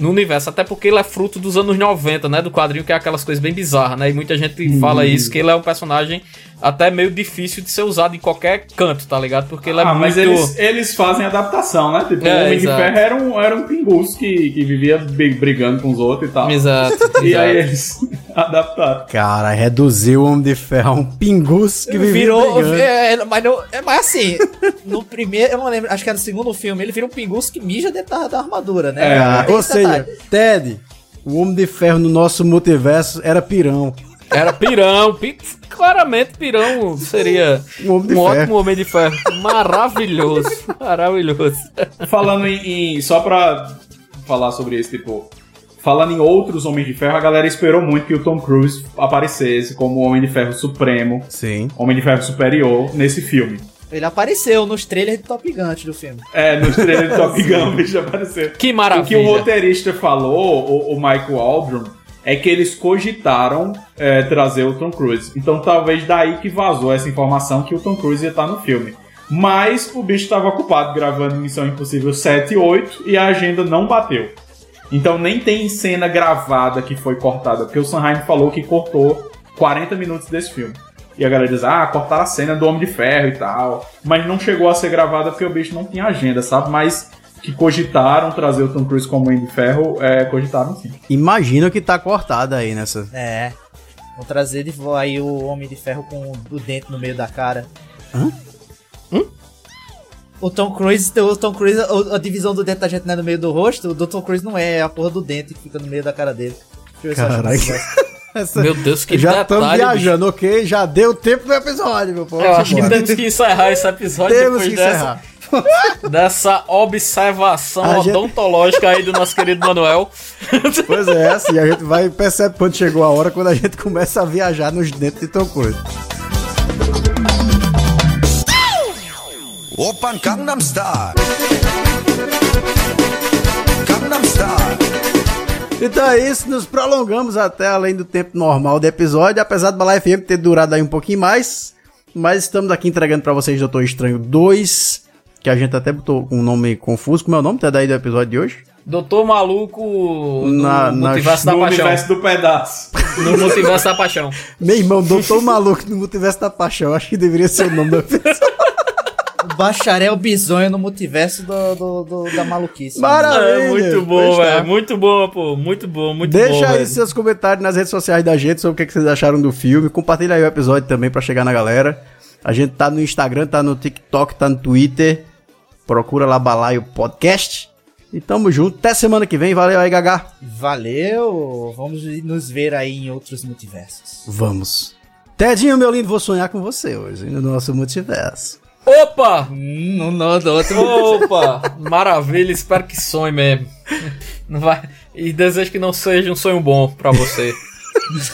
no universo, até porque ele é fruto dos anos 90, né, do quadrinho, que é aquelas coisas bem bizarras, né, e muita gente fala isso, que ele é um personagem até meio difícil de ser usado em qualquer canto, tá ligado? Porque ele é
ah,
muito...
mas eles, eles fazem adaptação, né? Tipo,
É,
o Homem
exato.
de Ferro era um, era um pingus que, que vivia bri- brigando com os outros e tal.
Exato,
E aí
exato.
eles adaptaram.
Cara, reduziu o Homem de Ferro a um pingus que vivia
Virou.
brigando.
É, mas, não, é, mas assim, no primeiro, eu não lembro, acho que era no segundo filme, ele vira um pingus que mija dentro da, da armadura, né? Tem
ou seja,
detalhe.
Ted, o Homem de Ferro no nosso multiverso era pirão.
Era pirão, pi- claramente pirão seria
Um homem de
um
ferro.
ótimo homem de ferro. Maravilhoso, maravilhoso.
Falando em, em- Só pra falar sobre isso, tipo. falando em outros Homens de Ferro, a galera esperou muito que o Tom Cruise aparecesse como o Homem de Ferro Supremo,
Sim.
Homem de Ferro Superior, nesse filme.
Ele apareceu nos trailers do Top Gun antes do filme.
É, no trailer do Top Gun, o bicho apareceu.
Que
O
maravilha.
que o roteirista falou, o, o Michael Aldrin, é que eles cogitaram é, trazer o Tom Cruise. Então talvez daí que vazou essa informação que o Tom Cruise ia estar no filme. Mas o bicho estava ocupado gravando Missão Impossível 7 e 8 e a agenda não bateu. Então nem tem cena gravada que foi cortada, porque o Sanheim falou que cortou 40 minutos desse filme. E a galera diz, ah, cortaram a cena do Homem de Ferro e tal. Mas não chegou a ser gravada porque o bicho não tinha agenda, sabe? Mas que cogitaram trazer o Tom Cruise como Homem de Ferro, é, cogitaram sim.
Imagino que tá cortada aí nessa.
É. Vou trazer de volta aí o Homem de Ferro com o dente no meio da cara.
Hã?
O Tom Cruise, o Tom Cruise, a, a divisão do dente da gente não é no meio do rosto, o do Tom Cruise não é, é a porra do dente que fica no meio da cara dele. Deixa eu ver se eu acho.
Essa-
Meu Deus, que
Já estamos
detalhe,
viajando, ok? Já deu tempo do episódio, meu povo.
Eu acho que temos que encerrar esse episódio
Temos
depois
que
dessa,
encerrar.
dessa observação
A gente-
odontológica aí do nosso querido Manuel.
Pois é, assim, a gente vai perceber quando chegou a hora, quando a gente começa a viajar nos dentes de Tom Cruise.
Open Gangnam Style. Gangnam Style.
Então é isso, nos prolongamos até além do tempo normal do episódio, apesar do Balai FM ter durado aí um pouquinho mais, mas estamos aqui entregando pra vocês Doutor Estranho 2, que a gente até botou um nome confuso, como é o nome até daí do episódio de hoje?
Doutor Maluco no
Na- na-
Multiverso da
no
Paixão.
universo do pedaço.
No Multiverso da Paixão.
Meu irmão, Doutor Maluco no Multiverso da Paixão, acho que deveria ser o nome do episódio.
O Bacharel Bisonho no multiverso do, do- do- da maluquice.
Maravilha!
É muito bom,
tá.
velho. Muito bom, pô. Muito bom, muito bom.
Deixa aí
velho.
seus comentários nas redes sociais da gente sobre o que, que vocês acharam do filme. Compartilha aí o episódio também pra chegar na galera. A gente tá no Instagram, tá no TikTok, tá no Twitter. Procura lá Balaio Podcast. E tamo junto. Até semana que vem. Valeu aí, Gagá.
Valeu! Vamos nos ver aí em outros multiversos.
Vamos. Tedinho, meu lindo, vou sonhar com você hoje, no nosso multiverso.
Opa!
Hum, no, no, do outro
Opa! Maravilha, espero que sonhe mesmo. Não vai... E desejo que não seja um sonho bom pra você.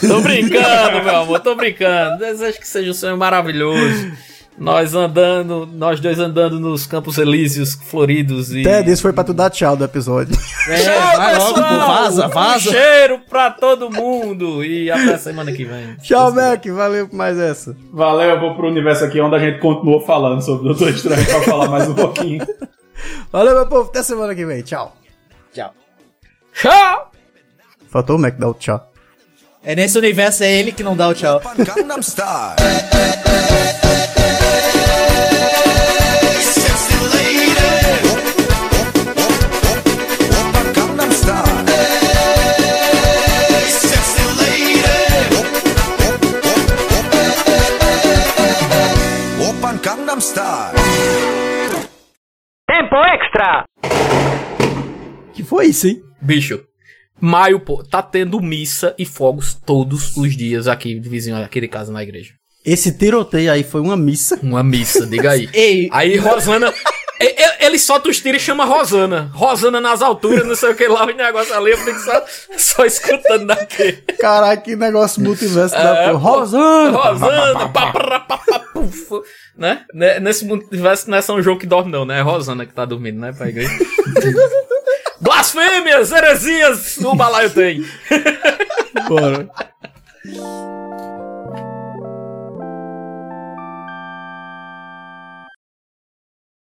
tô brincando, meu amor, tô brincando. Desejo que seja um sonho maravilhoso. Nós andando, nós dois andando nos Campos Elíseos floridos e.
Ted, esse foi pra tu dar tchau do episódio.
É,
Tchau,
vai logo,
pessoal!
pô, vaza, vaza.
Um cheiro pra todo mundo e até semana que vem.
tchau, Mac. Valeu por mais essa.
Valeu, eu vou pro universo aqui onde a gente continua falando sobre o Doutor Estranho pra falar mais um pouquinho.
Valeu, meu povo. Até semana que vem. Tchau.
Tchau.
Tchau!
Faltou o Mac dar o tchau.
É nesse universo, é ele que não dá o tchau.
Tempo extra!
Que foi isso, hein?
Bicho, maio, pô, tá tendo missa e fogos todos os dias aqui, vizinho, aqui de casa na igreja.
Esse tiroteio aí foi uma missa.
Uma missa, diga aí.
Ei,
Aí Rosana. Ele solta os tiros e chama Rosana. Rosana nas alturas, não sei o que lá, o negócio ali, eu fico só, só escutando daqui.
Caralho, que negócio multiverso da
É,
porra.
pô.
Rosana!
Rosana, pá, pá, pá, pá, puf, né? Né, Nesse multiverso não é São João que dorme, não, né? É Rosana que tá dormindo, né? Pra igreja. Blasfêmias, heresias, o balaio tem.
Bora.